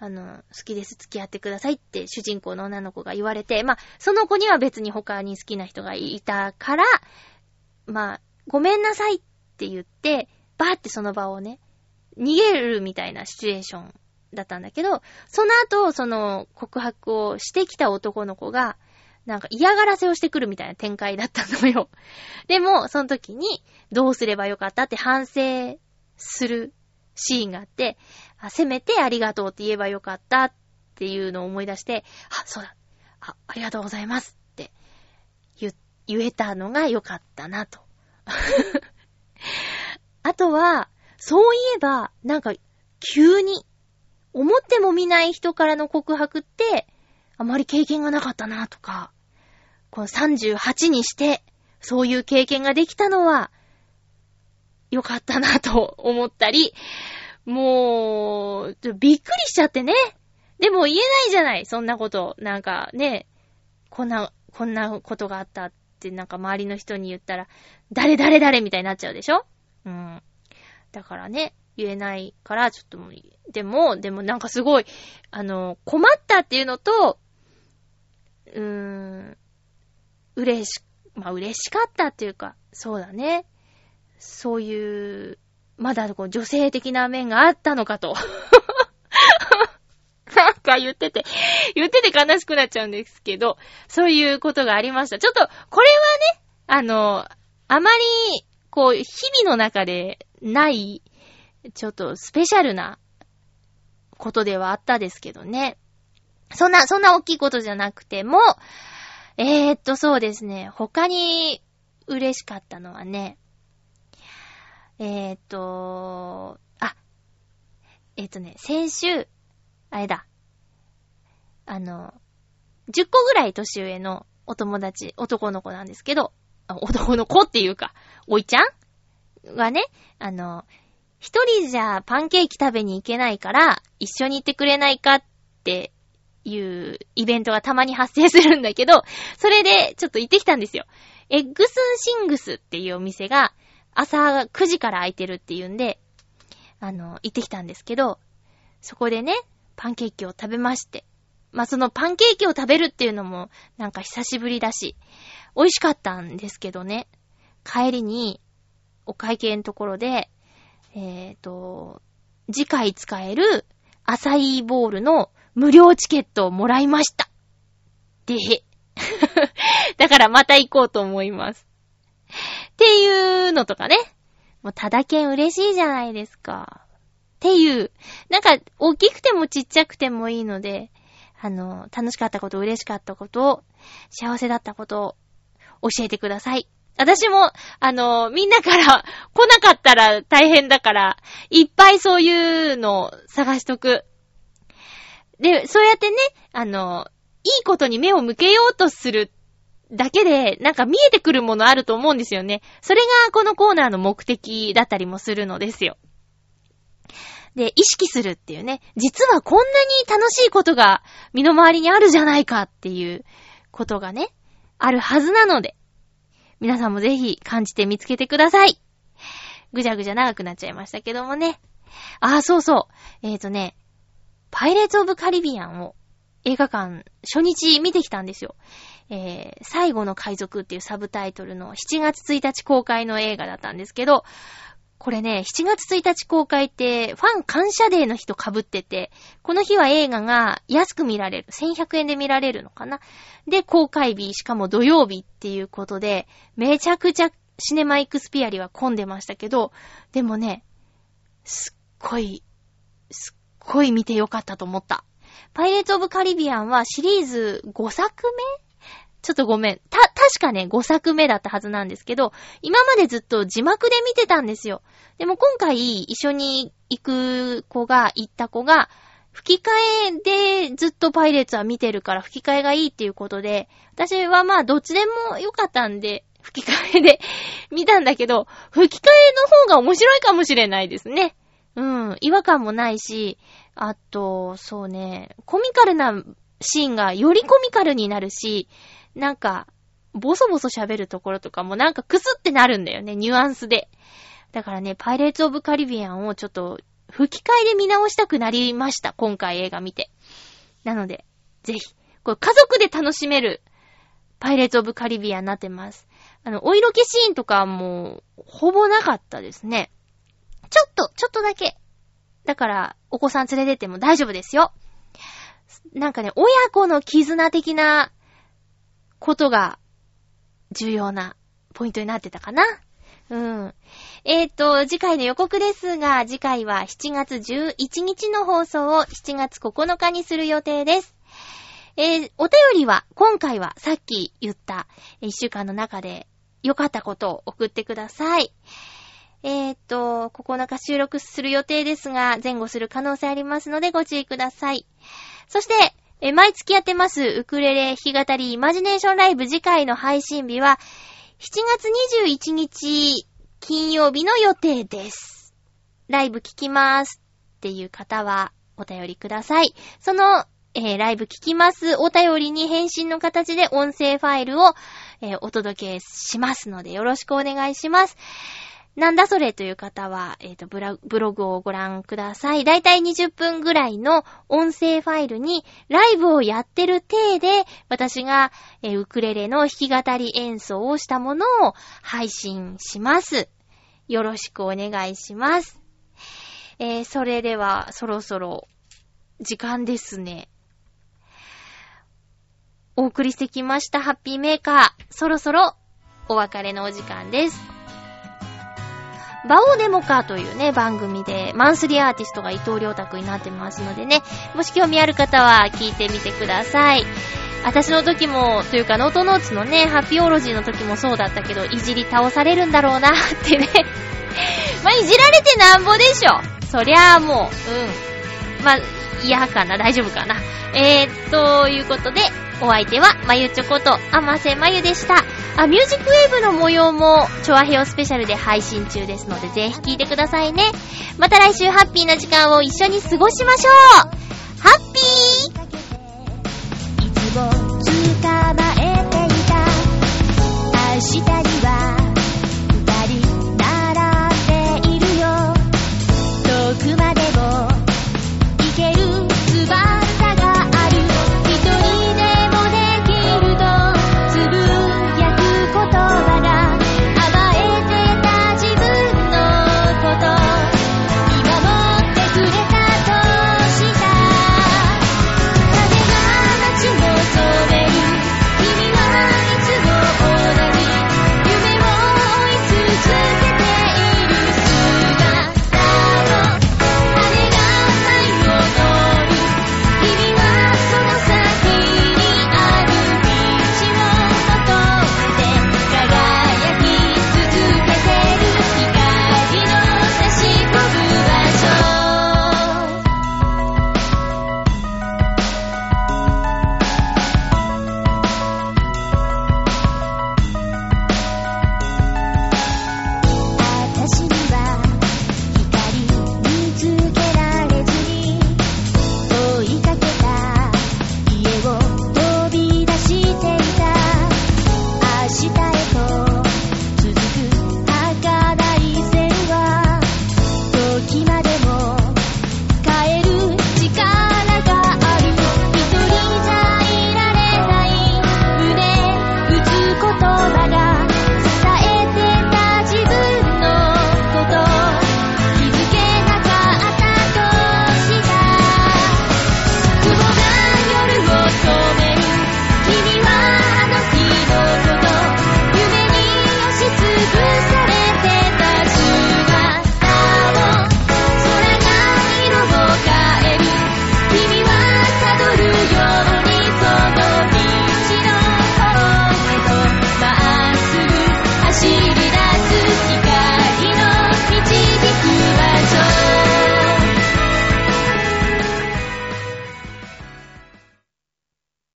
あの、好きです、付き合ってくださいって主人公の女の子が言われて、まあ、その子には別に他に好きな人がいたから、まあ、ごめんなさいって言って、バーってその場をね、逃げるみたいなシチュエーションだったんだけど、その後、その告白をしてきた男の子が、なんか嫌がらせをしてくるみたいな展開だったのよ。でも、その時に、どうすればよかったって反省するシーンがあって、あせめてありがとうって言えばよかったっていうのを思い出して、あ、そうだ。あ、ありがとうございますって言、言えたのがよかったなと。[LAUGHS] あとは、そういえば、なんか、急に、思っても見ない人からの告白って、あまり経験がなかったなとか、この38にして、そういう経験ができたのは、よかったなと思ったり、もう、びっくりしちゃってね。でも言えないじゃない、そんなこと。なんかね、こんな、こんなことがあったってなんか周りの人に言ったら、誰誰誰みたいになっちゃうでしょうん。だからね、言えないから、ちょっともう、でも、でもなんかすごい、あの、困ったっていうのと、うーん、嬉し、まあ嬉しかったっていうか、そうだね。そういう、まだこう女性的な面があったのかと。[LAUGHS] なんか言ってて、言ってて悲しくなっちゃうんですけど、そういうことがありました。ちょっと、これはね、あの、あまり、こう、日々の中でない、ちょっとスペシャルなことではあったですけどね。そんな、そんな大きいことじゃなくても、えー、っと、そうですね。他に嬉しかったのはね、えー、っと、あ、えー、っとね、先週、あれだ。あの、10個ぐらい年上のお友達、男の子なんですけど、男の子っていうか、おいちゃんがね、あの、一人じゃパンケーキ食べに行けないから、一緒に行ってくれないかっていうイベントがたまに発生するんだけど、それでちょっと行ってきたんですよ。エッグスンシングスっていうお店が朝9時から空いてるっていうんで、あの、行ってきたんですけど、そこでね、パンケーキを食べまして。まあ、そのパンケーキを食べるっていうのもなんか久しぶりだし、美味しかったんですけどね、帰りにお会計のところで、えっ、ー、と、次回使えるアサイーボールの無料チケットをもらいました。でへ。[LAUGHS] だからまた行こうと思います。っていうのとかね。もうただけん嬉しいじゃないですか。っていう。なんか、大きくてもちっちゃくてもいいので、あの、楽しかったこと、嬉しかったこと、幸せだったことを教えてください。私も、あの、みんなから [LAUGHS] 来なかったら大変だから、いっぱいそういうのを探しとく。で、そうやってね、あの、いいことに目を向けようとするだけで、なんか見えてくるものあると思うんですよね。それがこのコーナーの目的だったりもするのですよ。で、意識するっていうね、実はこんなに楽しいことが身の回りにあるじゃないかっていうことがね、あるはずなので、皆さんもぜひ感じて見つけてください。ぐじゃぐじゃ長くなっちゃいましたけどもね。ああ、そうそう。えっ、ー、とね、パイレーツ・オブ・カリビアンを映画館初日見てきたんですよ。えー、最後の海賊っていうサブタイトルの7月1日公開の映画だったんですけど、これね、7月1日公開って、ファン感謝デーの日と被ってて、この日は映画が安く見られる。1100円で見られるのかな？で、公開日、しかも土曜日っていうことで、めちゃくちゃシネマイクスピアリは混んでましたけど、でもね、すっごい、すっごい見てよかったと思った。パイレーツ・オブ・カリビアンはシリーズ5作目ちょっとごめん。た、確かね、5作目だったはずなんですけど、今までずっと字幕で見てたんですよ。でも今回一緒に行く子が、行った子が、吹き替えでずっとパイレーツは見てるから吹き替えがいいっていうことで、私はまあどっちでもよかったんで、吹き替えで見たんだけど、吹き替えの方が面白いかもしれないですね。うん、違和感もないし、あと、そうね、コミカルなシーンがよりコミカルになるし、なんか、ボソボソ喋るところとかもなんかクスってなるんだよね、ニュアンスで。だからね、パイレーツ・オブ・カリビアンをちょっと吹き替えで見直したくなりました、今回映画見て。なので、ぜひ、これ家族で楽しめるパイレーツ・オブ・カリビアンになってます。あの、お色気シーンとかも、ほぼなかったですね。ちょっと、ちょっとだけ。だから、お子さん連れてっても大丈夫ですよ。なんかね、親子の絆的なことが重要なポイントになってたかな。うん。えっ、ー、と、次回の予告ですが、次回は7月11日の放送を7月9日にする予定です。えー、お便りは、今回はさっき言った1週間の中で良かったことを送ってください。えっ、ー、と、9日収録する予定ですが、前後する可能性ありますのでご注意ください。そして、え、毎月やってます、ウクレレ弾き語りイマジネーションライブ次回の配信日は、7月21日金曜日の予定です。ライブ聞きますっていう方はお便りください。その、えー、ライブ聞きますお便りに返信の形で音声ファイルを、えー、お届けしますのでよろしくお願いします。なんだそれという方は、えっ、ー、とブラ、ブログをご覧ください。だいたい20分ぐらいの音声ファイルに、ライブをやってる体で、私が、えー、ウクレレの弾き語り演奏をしたものを配信します。よろしくお願いします。えー、それでは、そろそろ、時間ですね。お送りしてきましたハッピーメーカー。そろそろ、お別れのお時間です。バオデモカーというね、番組で、マンスリーアーティストが伊藤良太くんになってますのでね、もし興味ある方は聞いてみてください。私の時も、というか、ノートノーツのね、ハッピーオロジーの時もそうだったけど、いじり倒されるんだろうなってね [LAUGHS] まあ、いじられてなんぼでしょ。そりゃあもう、うん。まあ、嫌かな大丈夫かなえー、ということで、お相手は、まゆちょこと、あませまゆでした。あ、ミュージックウェーブの模様も、チョアヘオスペシャルで配信中ですので、ぜひ聴いてくださいね。また来週、ハッピーな時間を一緒に過ごしましょうハッピーも捕まえていた明日には